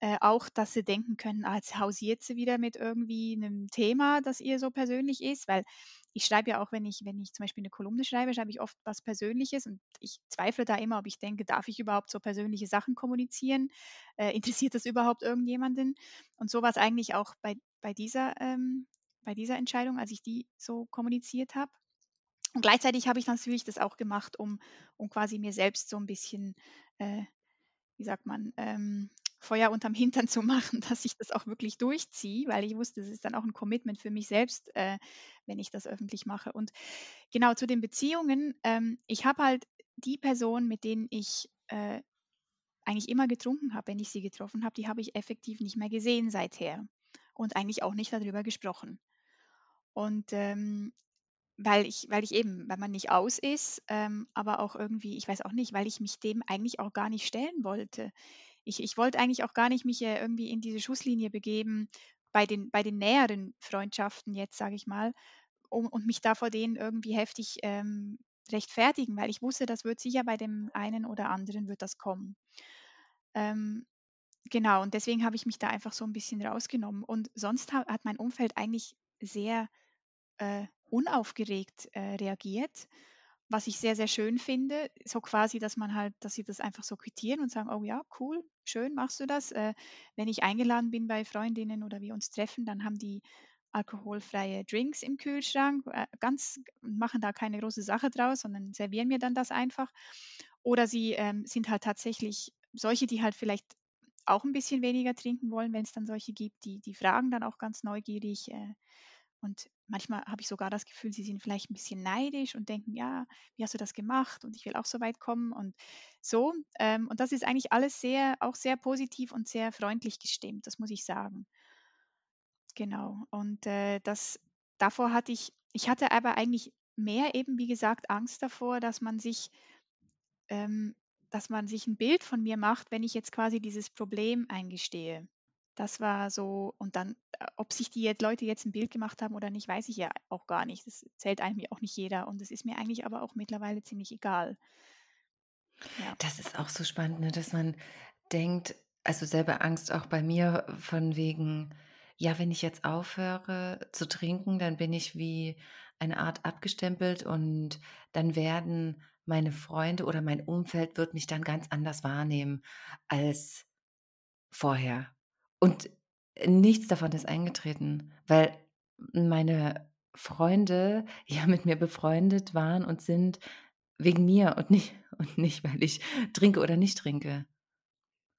Äh, auch, dass sie denken können, ah, jetzt hausiert sie wieder mit irgendwie einem Thema, das ihr so persönlich ist, weil ich schreibe ja auch, wenn ich, wenn ich zum Beispiel eine Kolumne schreibe, schreibe ich oft was Persönliches und ich zweifle da immer, ob ich denke, darf ich überhaupt so persönliche Sachen kommunizieren? Äh, interessiert das überhaupt irgendjemanden? Und so war es eigentlich auch bei, bei dieser, ähm, bei dieser Entscheidung, als ich die so kommuniziert habe. Und gleichzeitig habe ich natürlich das auch gemacht, um, um quasi mir selbst so ein bisschen, äh, wie sagt man, ähm, Feuer unterm Hintern zu machen, [LAUGHS] dass ich das auch wirklich durchziehe, weil ich wusste, es ist dann auch ein Commitment für mich selbst, äh, wenn ich das öffentlich mache. Und genau zu den Beziehungen, ähm, ich habe halt die Personen, mit denen ich äh, eigentlich immer getrunken habe, wenn ich sie getroffen habe, die habe ich effektiv nicht mehr gesehen seither und eigentlich auch nicht darüber gesprochen. Und ähm, weil ich, weil ich eben, weil man nicht aus ist, ähm, aber auch irgendwie, ich weiß auch nicht, weil ich mich dem eigentlich auch gar nicht stellen wollte. Ich, ich wollte eigentlich auch gar nicht mich äh, irgendwie in diese Schusslinie begeben bei den, bei den näheren Freundschaften jetzt, sage ich mal, um, und mich da vor denen irgendwie heftig ähm, rechtfertigen, weil ich wusste, das wird sicher bei dem einen oder anderen wird das kommen. Ähm, genau, und deswegen habe ich mich da einfach so ein bisschen rausgenommen. Und sonst ha hat mein Umfeld eigentlich sehr äh, unaufgeregt äh, reagiert. Was ich sehr, sehr schön finde. So quasi, dass man halt, dass sie das einfach so quittieren und sagen, oh ja, cool, schön, machst du das. Äh, wenn ich eingeladen bin bei Freundinnen oder wir uns treffen, dann haben die alkoholfreie Drinks im Kühlschrank, äh, ganz machen da keine große Sache draus, sondern servieren mir dann das einfach. Oder sie ähm, sind halt tatsächlich solche, die halt vielleicht auch ein bisschen weniger trinken wollen, wenn es dann solche gibt, die, die fragen dann auch ganz neugierig. Äh, und manchmal habe ich sogar das Gefühl, sie sind vielleicht ein bisschen neidisch und denken, ja, wie hast du das gemacht? Und ich will auch so weit kommen und so. Ähm, und das ist eigentlich alles sehr, auch sehr positiv und sehr freundlich gestimmt, das muss ich sagen. Genau. Und äh, das, davor hatte ich, ich hatte aber eigentlich mehr eben, wie gesagt, Angst davor, dass man sich, ähm, dass man sich ein Bild von mir macht, wenn ich jetzt quasi dieses Problem eingestehe. Das war so, und dann, äh, ob sich die jetzt Leute jetzt ein Bild gemacht haben oder nicht, weiß ich ja auch gar nicht. Das zählt eigentlich auch nicht jeder. Und es ist mir eigentlich aber auch mittlerweile ziemlich egal. Ja. Das ist auch so spannend, ne, dass man denkt, also selber Angst auch bei mir von wegen, ja, wenn ich jetzt aufhöre zu trinken, dann bin ich wie eine Art abgestempelt und dann werden meine Freunde oder mein Umfeld wird mich dann ganz anders wahrnehmen als vorher. Und nichts davon ist eingetreten, weil meine Freunde ja mit mir befreundet waren und sind wegen mir und [LAUGHS] nicht, und nicht, weil ich trinke oder nicht trinke.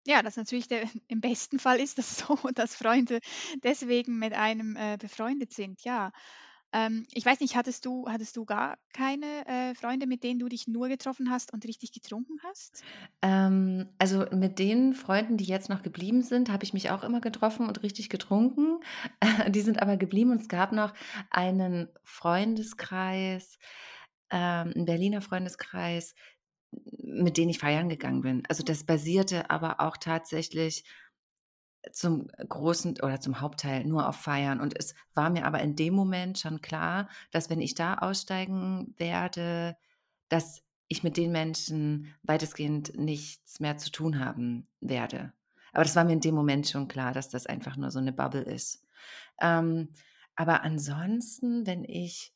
Ja, das natürlich der [LAUGHS] im besten Fall ist das so, [LAUGHS] dass Freunde deswegen mit einem, äh, befreundet sind, ja. Ähm, ich weiß nicht, hattest du hattest du gar keine, äh, Freunde, mit denen du dich nur getroffen hast und richtig getrunken hast? Ähm, also mit den Freunden, die jetzt noch geblieben sind, habe ich mich auch immer getroffen und richtig getrunken. [LAUGHS] Die sind aber geblieben und es gab noch einen Freundeskreis, ähm, 'n Berliner Freundeskreis, mit denen ich feiern gegangen bin. Also das basierte aber auch tatsächlich zum großen oder zum Hauptteil nur auf Feiern. Und es war mir aber in dem Moment schon klar, dass wenn ich da aussteigen werde, dass ich mit den Menschen weitestgehend nichts mehr zu tun haben werde. Aber das war mir in dem Moment schon klar, dass das einfach nur so eine Bubble ist. Ähm, aber ansonsten, wenn ich,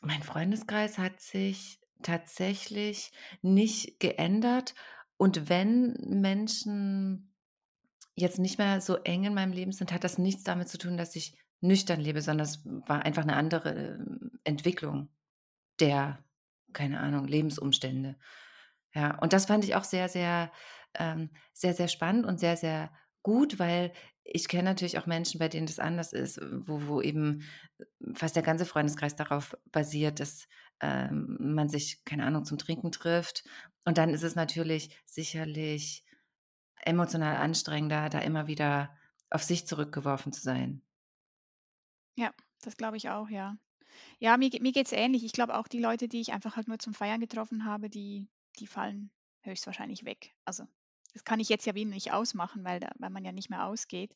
mein Freundeskreis hat sich tatsächlich nicht geändert. Und wenn Menschen jetzt nicht mehr so eng in meinem Leben sind, hat das nichts damit zu tun, dass ich nüchtern lebe, sondern es war einfach eine andere ähm, Entwicklung der, keine Ahnung, Lebensumstände. Ja, und das fand ich auch sehr, sehr, ähm, sehr, sehr spannend und sehr, sehr gut, weil ich kenne natürlich auch Menschen, bei denen das anders ist, wo, wo eben fast der ganze Freundeskreis darauf basiert, dass ähm, man sich, keine Ahnung, zum Trinken trifft. Und dann ist es natürlich sicherlich emotional anstrengender, da immer wieder auf sich zurückgeworfen zu sein. Ja, das glaube ich auch, ja. Ja, mir, mir geht es ähnlich. Ich glaube auch die Leute, die ich einfach halt nur zum Feiern getroffen habe, die, die fallen höchstwahrscheinlich weg. Also das kann ich jetzt ja wieder nicht ausmachen, weil, da, weil man ja nicht mehr ausgeht.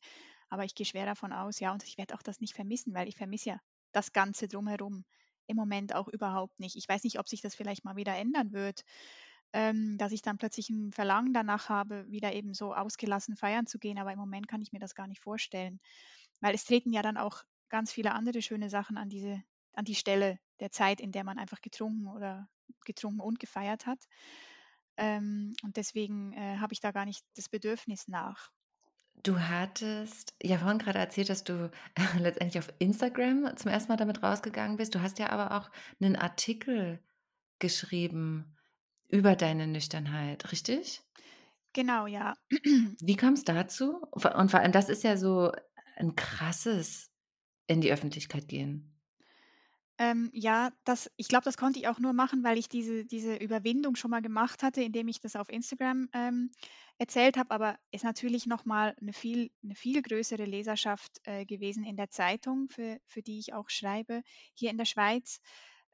Aber ich gehe schwer davon aus, ja, und ich werde auch das nicht vermissen, weil ich vermisse ja das Ganze drumherum im Moment auch überhaupt nicht. Ich weiß nicht, ob sich das vielleicht mal wieder ändern wird, ähm, dass ich dann plötzlich ein Verlangen danach habe, wieder eben so ausgelassen feiern zu gehen. Aber im Moment kann ich mir das gar nicht vorstellen, weil es treten ja dann auch ganz viele andere schöne Sachen an diese, an die Stelle der Zeit, in der man einfach getrunken oder getrunken und gefeiert hat. Ähm, und deswegen äh, habe ich da gar nicht das Bedürfnis nach. Du hattest ja vorhin gerade erzählt, dass du [LAUGHS] letztendlich auf Instagram zum ersten Mal damit rausgegangen bist. Du hast ja aber auch einen Artikel geschrieben über deine Nüchternheit, richtig? Genau, ja. Wie kam es dazu? Und vor allem, das ist ja so ein krasses in die Öffentlichkeit gehen. Ähm, ja, das ich glaube, das konnte ich auch nur machen, weil ich diese diese Überwindung schon mal gemacht hatte, indem ich das auf Instagram, ähm, erzählt habe, aber ist natürlich noch mal 'ne viel 'ne viel größere Leserschaft, äh, gewesen in der Zeitung, für für die ich auch schreibe, hier in der Schweiz.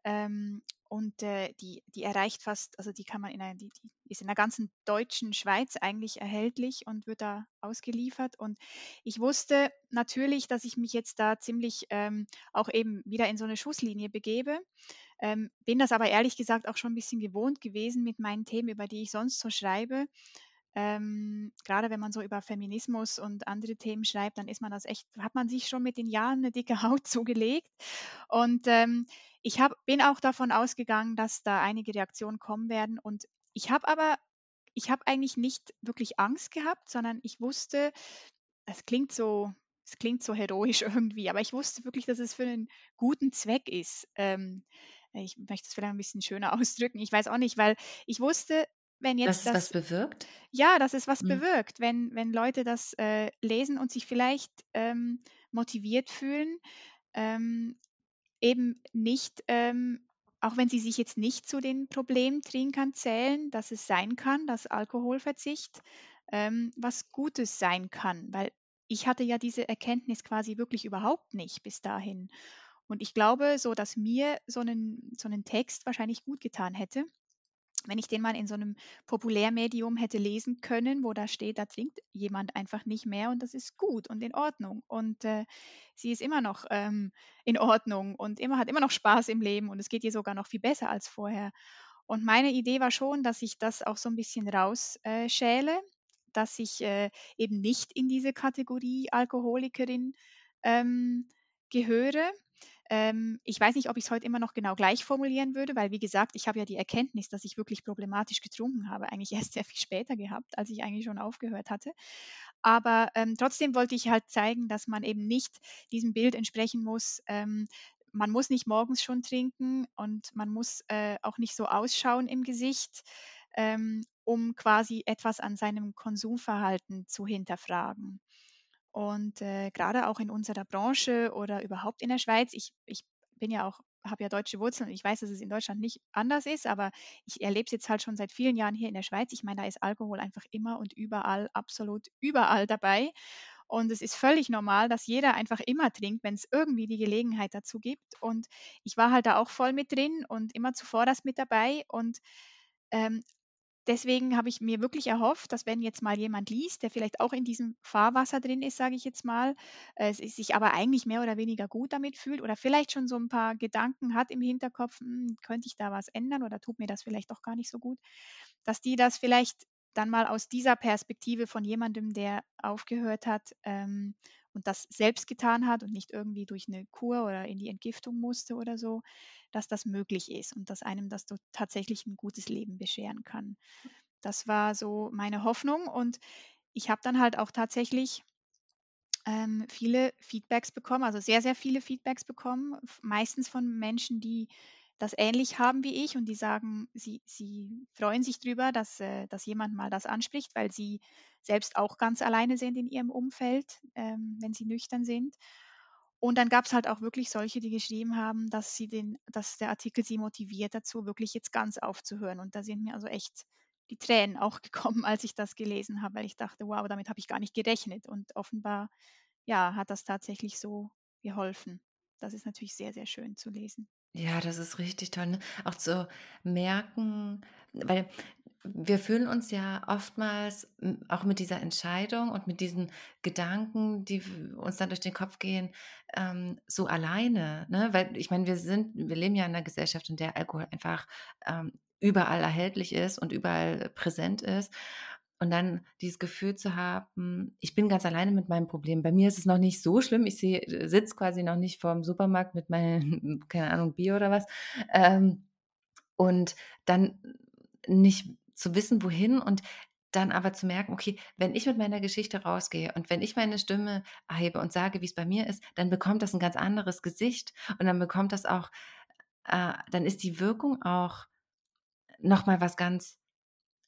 Ähm, und äh, die, die erreicht fast, also die kann man in einer, die, die ist in der ganzen deutschen Schweiz eigentlich erhältlich und wird da ausgeliefert. Und ich wusste natürlich, dass ich mich jetzt da ziemlich ähm, auch eben wieder in so eine Schusslinie begebe. Ähm, bin das aber ehrlich gesagt auch schon ein bisschen gewohnt gewesen mit meinen Themen, über die ich sonst so schreibe. Ähm, gerade wenn man so über Feminismus und andere Themen schreibt, dann ist man das echt, hat man sich schon mit den Jahren eine dicke [LAUGHS] Haut zugelegt. Und ähm, ich hab, bin auch davon ausgegangen, dass da einige Reaktionen kommen werden. Und ich habe aber, ich habe eigentlich nicht wirklich Angst gehabt, sondern ich wusste, es klingt so, es klingt so heroisch [LAUGHS] irgendwie, aber ich wusste wirklich, dass es für einen guten Zweck ist. Ähm, ich möchte es vielleicht ein bisschen schöner [LAUGHS] ausdrücken. Ich weiß auch nicht, weil ich wusste, wenn Dass jetzt es was das, bewirkt? ja, dass es was Mhm. bewirkt, wenn, wenn Leute das äh, lesen und sich vielleicht ähm, motiviert fühlen, ähm, eben nicht, ähm, auch wenn sie sich jetzt nicht zu den Problemtrinkern zählen, dass es sein kann, dass Alkoholverzicht ähm, was Gutes sein kann, weil ich hatte ja diese Erkenntnis quasi wirklich überhaupt nicht bis dahin. Und ich glaube, so dass mir so einen, so einen Text wahrscheinlich gut getan hätte, wenn ich den mal in so einem Populärmedium hätte lesen können, wo da steht, da trinkt jemand einfach nicht mehr und das ist gut und in Ordnung. Und äh, sie ist immer noch ähm, in Ordnung und immer hat immer noch Spaß im Leben und es geht ihr sogar noch viel besser als vorher. Und meine Idee war schon, dass ich das auch so ein bisschen rausschäle, äh, dass ich äh, eben nicht in diese Kategorie Alkoholikerin ähm, gehöre. Ähm, ich weiß nicht, ob ich es heute immer noch genau gleich formulieren würde, weil wie gesagt, ich habe ja die Erkenntnis, dass ich wirklich problematisch getrunken habe, eigentlich [LAUGHS] erst sehr viel später gehabt, als ich eigentlich schon aufgehört hatte. Aber ähm, trotzdem wollte ich halt zeigen, dass man eben nicht diesem Bild entsprechen muss. Ähm, man muss nicht morgens schon trinken und man muss äh, auch nicht so ausschauen im Gesicht, ähm, um quasi etwas an seinem Konsumverhalten zu hinterfragen. Und äh, gerade auch in unserer Branche oder überhaupt in der Schweiz, ich, ich bin ja auch, habe ja deutsche Wurzeln und ich weiß, dass es in Deutschland nicht anders ist, aber ich erlebe es jetzt halt schon seit vielen Jahren hier in der Schweiz. Ich meine, da ist Alkohol einfach immer und überall, absolut überall dabei. Und es ist völlig normal, dass jeder einfach immer trinkt, wenn es irgendwie die Gelegenheit dazu gibt. Und ich war halt da auch voll mit drin und immer zuvorderst mit dabei. Und ähm, deswegen habe ich mir wirklich erhofft, dass wenn jetzt mal jemand liest, der vielleicht auch in diesem Fahrwasser drin ist, sage ich jetzt mal, äh, sich aber eigentlich mehr oder weniger gut damit fühlt oder vielleicht schon so ein paar Gedanken hat im Hinterkopf, hm, könnte ich da was ändern oder tut mir das vielleicht doch gar nicht so gut, dass die das vielleicht dann mal aus dieser Perspektive von jemandem, der aufgehört hat ähm, und das selbst getan hat und nicht irgendwie durch eine Kur oder in die Entgiftung musste oder so, dass das möglich ist und dass einem das tatsächlich ein gutes Leben bescheren kann. Das war so meine Hoffnung und ich habe dann halt auch tatsächlich ähm, viele Feedbacks bekommen, also sehr, sehr viele Feedbacks bekommen, meistens von Menschen, die das ähnlich haben wie ich und die sagen, sie, sie freuen sich drüber, dass, äh, dass jemand mal das anspricht, weil sie selbst auch ganz alleine sind in ihrem Umfeld, ähm, wenn sie nüchtern sind. Und dann gab es halt auch wirklich solche, die geschrieben haben, dass sie den, dass der Artikel sie motiviert dazu, wirklich jetzt ganz aufzuhören. Und da sind mir also echt die Tränen auch [LAUGHS] gekommen, als ich das gelesen habe, weil ich dachte, wow, damit habe ich gar nicht gerechnet. Und offenbar, ja, hat das tatsächlich so geholfen. Das ist natürlich sehr, sehr schön zu lesen. Ja, das ist richtig toll, ne? Auch zu merken weil wir fühlen uns ja oftmals, auch mit dieser Entscheidung und mit diesen Gedanken, die uns dann durch den Kopf gehen, ähm, so alleine, ne? Weil ich meine, wir sind wir leben ja in 'ner Gesellschaft, in der Alkohol einfach, ähm, überall erhältlich ist und überall präsent ist. Und dann dieses Gefühl zu haben, ich bin ganz alleine mit meinem Problem. Bei mir ist es noch nicht so schlimm. Ich sehe sitze quasi noch nicht vorm Supermarkt mit meinem, [LAUGHS] keine Ahnung, Bier oder was. Ähm, und dann nicht zu wissen, wohin und dann aber zu merken, okay, wenn ich mit meiner Geschichte rausgehe und wenn ich meine Stimme erhebe und sage, wie es bei mir ist, dann bekommt das ein ganz anderes Gesicht und dann bekommt das auch äh, dann ist die Wirkung auch noch mal was ganz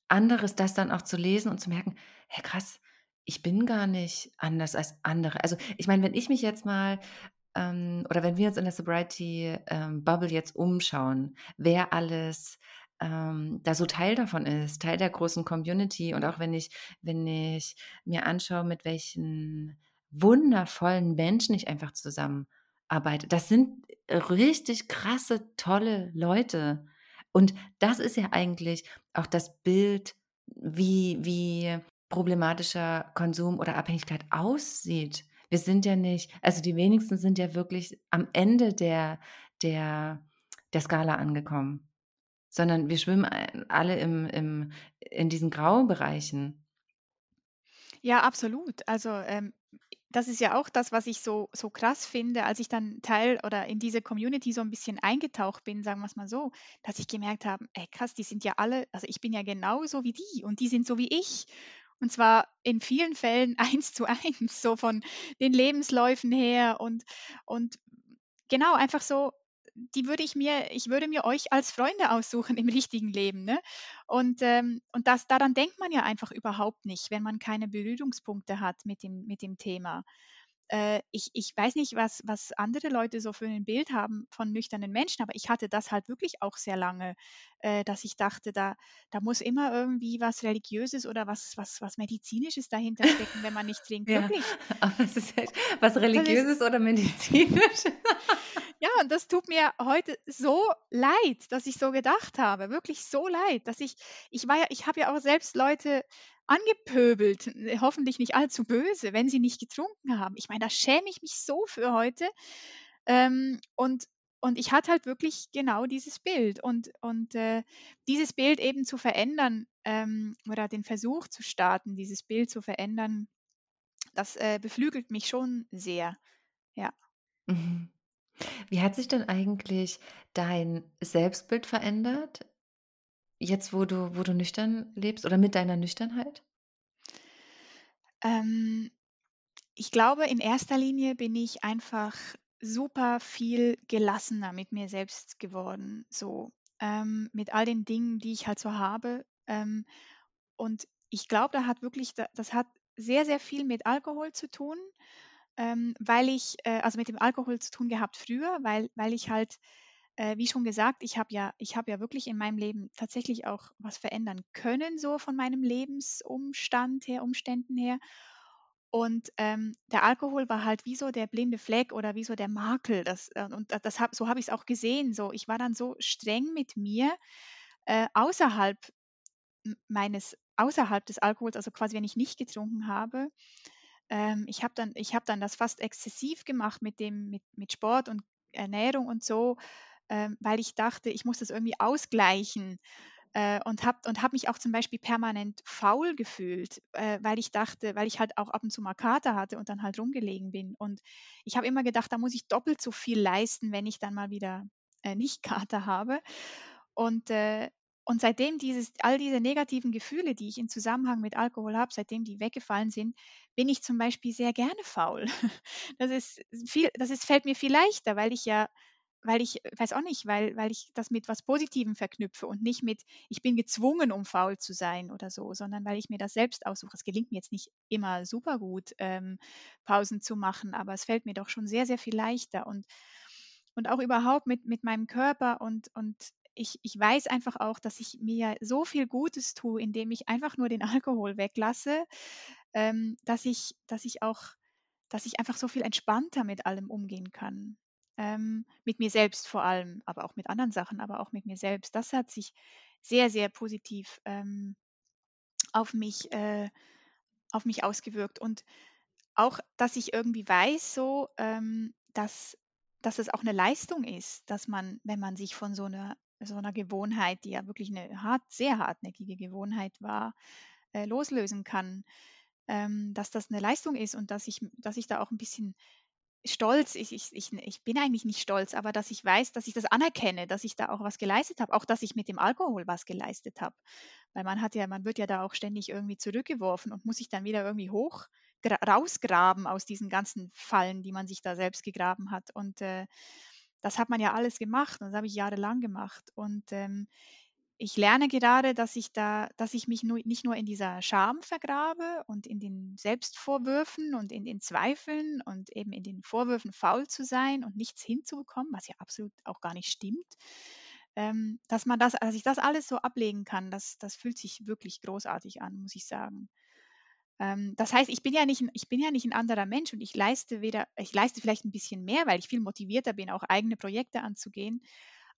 anderes, das dann auch zu lesen und zu merken: „Hey, krass, ich bin gar nicht anders als andere.“ Also, ich meine, wenn ich mich jetzt mal ähm, oder wenn wir uns in der Sobriety, ähm, Bubble jetzt umschauen, wer alles, ähm, da so Teil davon ist, Teil der großen Community und auch wenn ich wenn ich mir anschaue, mit welchen wundervollen Menschen ich einfach zusammenarbeite. Das sind richtig krasse, tolle Leute. Und das ist ja eigentlich auch das Bild, wie wie problematischer Konsum oder Abhängigkeit aussieht. Wir sind ja nicht also, die wenigsten sind ja wirklich am Ende der der der Skala angekommen, sondern wir schwimmen alle im im in diesen Graubereichen. Ja, absolut. Also, ähm, das ist ja auch das, was ich so so krass finde, als ich dann Teil oder in diese Community so ein bisschen eingetaucht bin, sagen wir es mal so, dass ich gemerkt habe: „Ey krass, die sind ja alle also, ich bin ja genauso wie die und die sind so wie ich.“ Und zwar in vielen Fällen [LAUGHS] eins zu eins, so von den Lebensläufen her und und genau, einfach so die würde ich mir ich würde mir euch als Freunde aussuchen im richtigen Leben, ne? Und, ähm und das daran denkt man ja einfach überhaupt nicht, wenn man keine Berührungspunkte hat mit dem mit dem Thema. Äh, ich ich weiß nicht, was was andere Leute so für ein Bild haben von nüchternen Menschen, aber ich hatte das halt wirklich auch sehr lange, äh, dass ich dachte, da da muss immer irgendwie was Religiöses oder was was was Medizinisches dahinter stecken, wenn man nicht [LAUGHS] trinkt. Ja, Wirklich. [LAUGHS] aber es ist echt was [LAUGHS] ist Religiöses oder medizinisch. Ja, und das tut mir heute so leid, dass ich so gedacht habe, wirklich so leid, dass ich ich war ja ich habe ja auch selbst Leute angepöbelt, äh, hoffentlich nicht allzu böse, wenn sie nicht getrunken haben. Ich meine, da schäme ich mich so für heute. Ähm, und und ich hatte halt wirklich genau dieses Bild und und, äh, dieses Bild eben zu verändern, ähm, oder den Versuch zu starten, dieses Bild zu verändern, das, äh, beflügelt mich schon sehr. Ja. Mhm. Wie hat sich denn eigentlich dein Selbstbild verändert, jetzt wo du wo du nüchtern lebst oder mit deiner Nüchternheit? Ähm, ich glaube, in erster Linie bin ich einfach super viel gelassener mit mir selbst geworden, so, ähm, mit all den Dingen, die ich halt so habe. Ähm, und ich glaube, da hat wirklich da das hat sehr, sehr viel mit Alkohol zu tun, ähm, weil ich äh, also mit dem Alkohol zu tun gehabt früher, weil weil ich halt, äh, wie schon gesagt, ich habe ja ich habe ja wirklich in meinem Leben tatsächlich auch was verändern können, so von meinem Lebensumstand her Umständen her. Und, ähm, der Alkohol war halt wie so der blinde Fleck oder wie so der Makel. Das, äh und da das habe so habe ich's auch gesehen so. Ich war dann so streng mit mir, äh, außerhalb meines außerhalb des Alkohols, also quasi, wenn ich nicht getrunken habe. Ähm, ich habe dann ich habe dann das fast exzessiv gemacht mit dem mit mit Sport und Ernährung und so, ähm, weil ich dachte, ich muss das irgendwie ausgleichen, äh, und habe und habe mich auch zum Beispiel permanent faul gefühlt, äh, weil ich dachte weil ich halt auch ab und zu mal Kater hatte und dann halt rumgelegen bin. Und ich habe immer gedacht, da muss ich doppelt so viel leisten, wenn ich dann mal wieder, äh, nicht [LAUGHS] Kater habe. Und, äh und seitdem dieses all diese negativen Gefühle, die ich in Zusammenhang mit Alkohol habe, seitdem die weggefallen sind, bin ich zum Beispiel sehr gerne faul. [LAUGHS] Das ist viel das ist fällt mir viel leichter, weil ich ja weil ich äh, weiß auch nicht, weil weil ich das mit was Positivem verknüpfe und nicht mit: „Ich bin gezwungen, um faul zu sein“ oder so, sondern weil ich mir das selbst aussuche. Es gelingt mir jetzt nicht immer supergut, ähm, Pausen zu machen, aber es fällt mir doch schon sehr, sehr viel leichter und und auch überhaupt mit mit meinem Körper und und ich ich weiß einfach auch, dass ich mir so viel Gutes tue, indem ich einfach nur den [LAUGHS] Alkohol weglasse, ähm, dass ich dass ich auch dass ich einfach so viel entspannter mit allem umgehen kann. Ähm, mit mir selbst vor allem, aber auch mit anderen Sachen, aber auch mit mir selbst. Das hat sich sehr, sehr positiv, ähm, auf mich äh, auf mich ausgewirkt. Und auch, dass ich irgendwie weiß so, ähm, dass dass es auch 'ne Leistung ist, dass man, wenn man sich von so 'ner so 'ner Gewohnheit, die ja wirklich 'ne hart sehr hartnäckige Gewohnheit war, äh, loslösen kann, ähm, dass das 'ne Leistung ist und dass ich dass ich da auch 'n bisschen stolz ich ich ich ich bin eigentlich nicht stolz, aber dass ich weiß, dass ich das anerkenne, dass ich da auch was geleistet habe, auch dass ich mit dem Alkohol was geleistet habe. Weil man hat ja man wird ja da auch ständig irgendwie zurückgeworfen und muss sich dann wieder irgendwie hoch gra rausgraben aus diesen ganzen Fallen, die man sich da selbst gegraben hat. Und, äh, das hat man ja alles gemacht und das habe ich jahrelang gemacht. Und, ähm, ich lerne gerade, dass ich da dass ich mich nur nicht nur in dieser Scham vergrabe und in den Selbstvorwürfen und in den Zweifeln und eben in den Vorwürfen, faul zu sein und nichts hinzubekommen, was ja absolut auch gar nicht stimmt. Ähm, dass man das dass ich das alles so ablegen kann, das das fühlt sich wirklich großartig an, muss ich sagen. Ähm, das heißt, ich bin ja nicht ich bin ja nicht 'n anderer Mensch und ich leiste weder ich leiste vielleicht 'n bisschen mehr, weil ich viel motivierter bin, auch eigene Projekte anzugehen.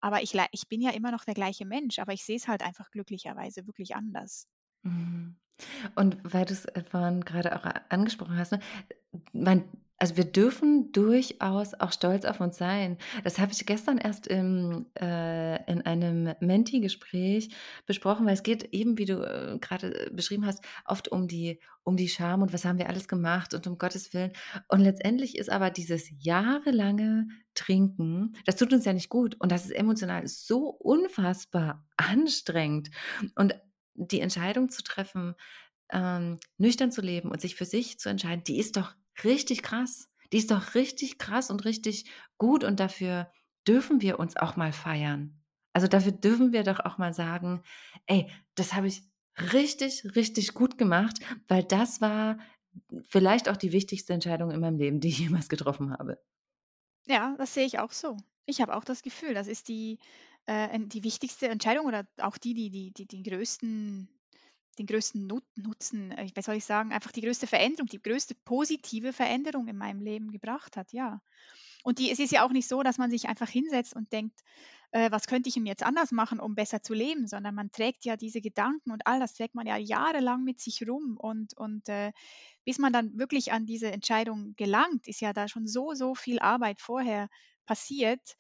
Aber ich ich bin ja immer noch der gleiche Mensch, aber ich sehe es halt einfach glücklicherweise wirklich anders. Mhm. Und weil du's, äh, vorhin grade auch a angesprochen hast, ne? Man Also, wir dürfen durchaus auch stolz auf uns sein. Das habe ich gestern erst im äh, in einem Menti-Gespräch besprochen, weil es geht eben, wie du, äh, grade beschrieben hast, oft um die um die Scham und was haben wir alles gemacht und um Gottes Willen. Und letztendlich ist aber dieses jahrelange Trinken das tut uns ja nicht gut und das ist emotional so unfassbar anstrengend. Und die Entscheidung zu treffen, ähm, nüchtern zu leben und sich für sich zu entscheiden, die ist doch richtig krass. Die ist doch richtig krass und richtig gut und dafür dürfen wir uns auch mal feiern. Also, dafür dürfen wir doch auch mal sagen: „Ey, das habe ich richtig, richtig gut gemacht, weil das war vielleicht auch die wichtigste Entscheidung in meinem Leben, die ich jemals getroffen habe.“ Ja, das sehe ich auch so. Ich habe auch das Gefühl, das ist die, äh, die wichtigste Entscheidung oder auch die, die die die den größten den größten Nut Nutzen, äh, wie soll ich sagen, einfach die größte Veränderung, die größte positive Veränderung in meinem Leben gebracht hat, ja. Und die es ist ja auch nicht so, dass man sich einfach hinsetzt und denkt: „Äh, was könnte ich denn jetzt anders machen, um besser zu leben?“ Sondern man trägt ja diese Gedanken und all das trägt man ja jahrelang mit sich rum und und, äh, bis man dann wirklich an diese Entscheidung gelangt, ist ja da schon so, so viel Arbeit vorher passiert.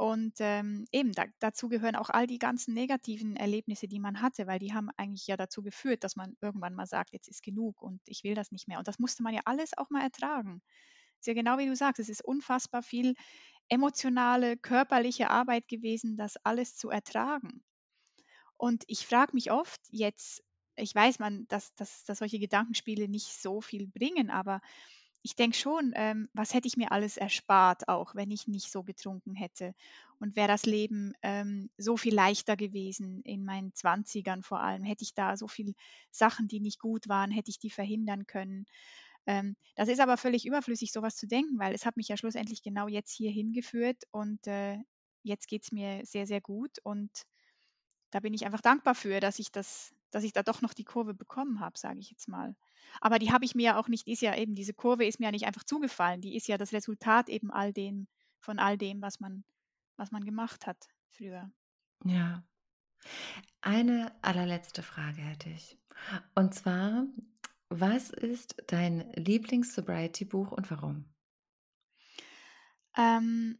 Und, ähm, eben da dazu gehören auch all die ganzen negativen Erlebnisse, die man hatte, weil die haben eigentlich ja dazu geführt, dass man irgendwann mal sagt: „Jetzt ist genug und ich will das nicht mehr.“ Und das musste man ja alles auch mal ertragen. Ist ja genau wie du sagst, es ist unfassbar viel emotionale, körperliche Arbeit gewesen, das alles zu ertragen. Und ich frage mich oft jetzt ich weiß man, dass dass dass solche Gedankenspiele nicht so viel bringen, aber ich denke schon, ähm, was hätte ich mir alles erspart auch, wenn ich nicht so getrunken hätte? Und wäre das Leben, ähm, so viel leichter gewesen in meinen Zwanzigern vor allem? Hätte ich da so viel Sachen, die nicht gut waren, hätte ich die verhindern können? Ähm, das ist aber völlig überflüssig, so was zu denken, weil es hat mich ja schlussendlich genau jetzt hier hingeführt und, äh, jetzt geht's mir sehr, sehr gut und da bin ich einfach dankbar für, dass ich das dass ich da doch noch die Kurve bekommen habe, sage ich jetzt mal. Aber die habe ich mir ja auch nicht ist ja eben diese Kurve ist mir ja nicht einfach zugefallen. Die ist ja das Resultat eben all dem von all dem, was man was man gemacht hat früher. Ja. Eine allerletzte Frage hätte ich. Und zwar, was ist dein Lieblings-Sobriety-Buch und warum? Ähm,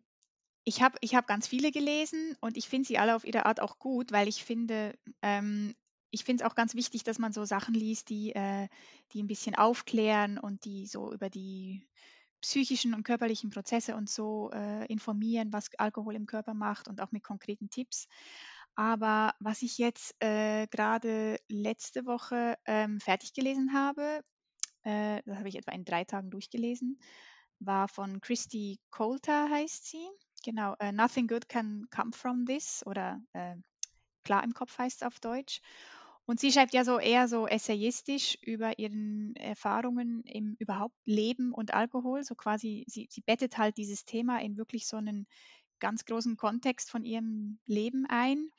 ich habe ich habe ganz viele gelesen und ich finde sie alle auf ihre Art auch gut, weil ich finde ähm, ich finde es auch ganz wichtig, dass man so Sachen liest, die äh, die 'n bisschen aufklären und die so über die psychischen und körperlichen Prozesse und so, äh, informieren, was Alkohol im Körper macht und auch mit konkreten Tipps. Aber was ich jetzt, äh, grade letzte Woche, ähm, fertig gelesen habe, äh, das habe ich etwa in 3 Tagen durchgelesen, war von Christy Coulter heißt sie. Genau, äh, „Nothing Good Can Come From This“ oder, äh, „Klar im Kopf“ heißt's auf Deutsch. Und sie schreibt ja so eher so essayistisch über ihren Erfahrungen im überhaupt Leben und Alkohol, so quasi sie sie bettet halt dieses Thema in wirklich so 'nen ganz großen Kontext von ihrem Leben ein.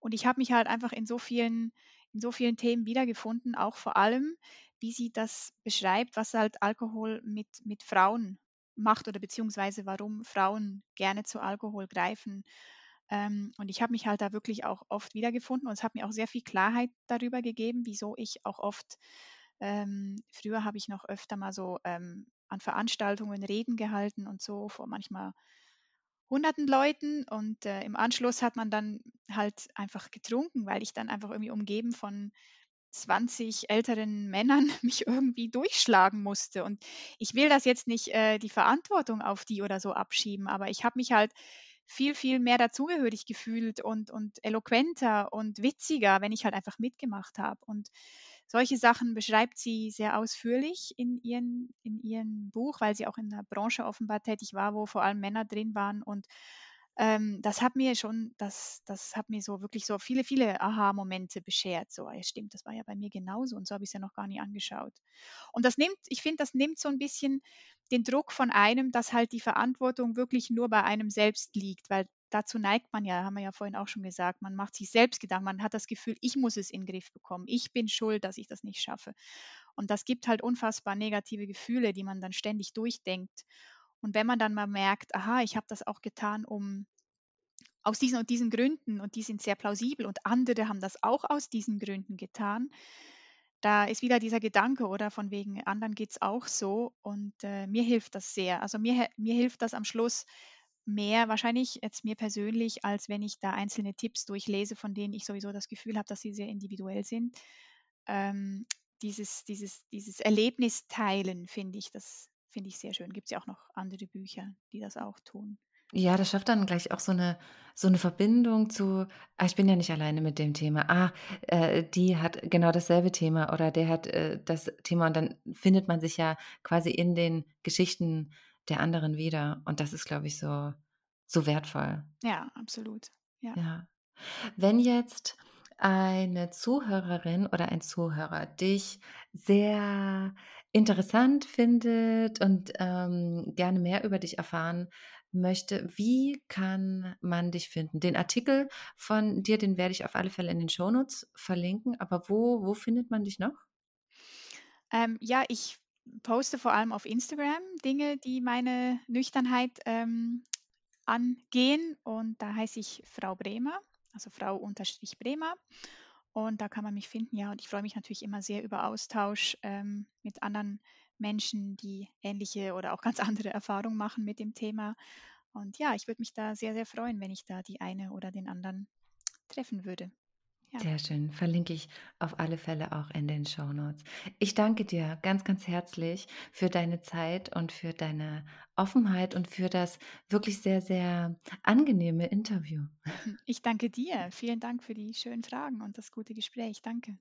Und ich habe mich halt einfach in so vielen in so vielen Themen wiedergefunden, auch vor allem, wie sie das beschreibt, was halt Alkohol mit mit Frauen macht oder beziehungsweise warum Frauen gerne zu Alkohol greifen. Ähm, und ich habe mich halt da wirklich auch oft wiedergefunden und es hat mir auch sehr viel Klarheit darüber gegeben, wieso ich auch oft ähm, früher habe ich noch öfter mal so, ähm, an Veranstaltungen Reden gehalten und so vor manchmal hunderten Leuten und, äh, im Anschluss hat man dann halt einfach getrunken, weil ich dann einfach irgendwie umgeben von 20 älteren Männern [LAUGHS] mich irgendwie durchschlagen musste. Und ich will das jetzt nicht, äh, die Verantwortung auf die oder so abschieben, aber ich habe mich halt viel, viel mehr dazugehörig gefühlt und und eloquenter und witziger, wenn ich halt einfach mitgemacht habe. Und solche Sachen beschreibt sie sehr ausführlich in ihren in ihrem Buch, weil sie auch in 'ner Branche offenbar tätig war, wo vor allem Männer drin waren. Und, ähm, das hat mir schon das das hat mir so wirklich so viele, viele Aha-Momente beschert. So: „Ah ja, stimmt, das war ja bei mir genauso und so habe ich's ja noch gar nie angeschaut.“ Und das nimmt ich finde, das nimmt so 'n bisschen den Druck von einem, dass halt die Verantwortung wirklich nur bei einem selbst liegt, weil dazu neigt man ja, haben wir ja vorhin auch schon gesagt. Man macht sich selbst Gedanken. Man hat das Gefühl: „Ich muss es in 'n Griff bekommen. Ich bin schuld, dass ich das nicht schaffe.“ Und das gibt halt unfassbar negative Gefühle, die man dann ständig durchdenkt. Und wenn man dann mal merkt: „Aha, ich habe das auch getan, um aus diesen und diesen Gründen und die sind sehr plausibel und andere haben das auch aus diesen Gründen getan“, da ist wieder dieser Gedanke oder von wegen anderen geht es auch so und äh, mir hilft das sehr. Also mir, mir hilft das am Schluss mehr, wahrscheinlich jetzt mir persönlich, als wenn ich da einzelne Tipps durchlese, von denen ich sowieso das Gefühl habe, dass sie sehr individuell sind. Ähm, dieses, dieses, dieses Erlebnis teilen, finde ich, das finde ich sehr schön. Gibt es ja auch noch andere Bücher, die das auch tun. Ja, das schafft dann gleich auch so eine so 'ne Verbindung zu: „Ah, ich bin ja nicht alleine mit dem Thema. Ah, äh, die hat genau dasselbe Thema oder der hat, äh, das Thema.“ Und dann findet man sich ja quasi in den Geschichten der anderen wieder. Und das ist, glaube ich, so so wertvoll. Ja, absolut. Ja. Ja. Wenn jetzt eine Zuhörerin oder ein Zuhörer dich sehr interessant findet und, ähm, gerne mehr über dich erfahren möchte, wie kann man dich finden? Den Artikel von dir, den werde ich auf alle Fälle in den Shownotes verlinken, aber wo wo findet man dich noch? Ähm, ja, ich poste vor allem auf Instagram Dinge, die meine Nüchternheit, ähm, angehen und da heiße ich Frau Bremer, also Frau unterstrich Bremer und da kann man mich finden, ja, und ich freue mich natürlich immer sehr über Austausch, ähm, mit anderen Menschen, die ähnliche oder auch ganz [LAUGHS] andere Erfahrungen machen mit dem Thema. Und ja, ich würde mich da sehr, sehr freuen, wenn ich da die eine oder den anderen treffen würde. Ja. Sehr schön. Verlinke ich auf alle Fälle auch in den Shownotes. Ich danke dir ganz, ganz herzlich für deine Zeit und für deine Offenheit und für das wirklich sehr, sehr angenehme Interview. Ich danke dir. Vielen Dank für die schönen Fragen und das gute Gespräch. Danke.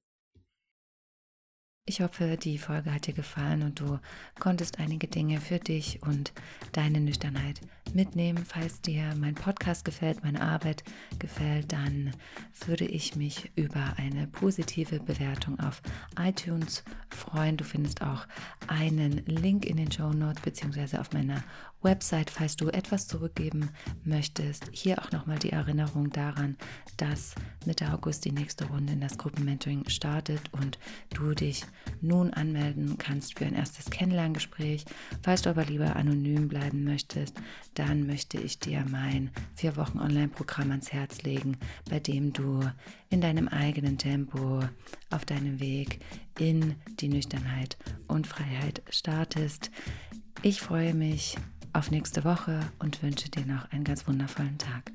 Ich hoffe, die Folge hat dir gefallen und du konntest einige Dinge für dich und deine Nüchternheit mitnehmen. Falls dir mein Podcast gefällt, meine Arbeit gefällt, dann würde ich mich über eine positive Bewertung auf iTunes freuen. Du findest auch einen Link in den Show Notes beziehungsweise auf meiner Website, falls du etwas zurückgeben möchtest. Hier auch nochmal die Erinnerung daran, dass Mitte August die nächste Runde in das Gruppenmentoring startet und du dich nun anmelden kannst für ein erstes Kennenlerngespräch. Falls du aber lieber anonym bleiben möchtest, dann möchte ich dir mein vier Wochen Online-Programm ans Herz legen, bei dem du in deinem eigenen Tempo auf deinem Weg in die Nüchternheit und Freiheit startest. Ich freue mich auf nächste Woche und wünsche dir noch einen ganz wundervollen Tag.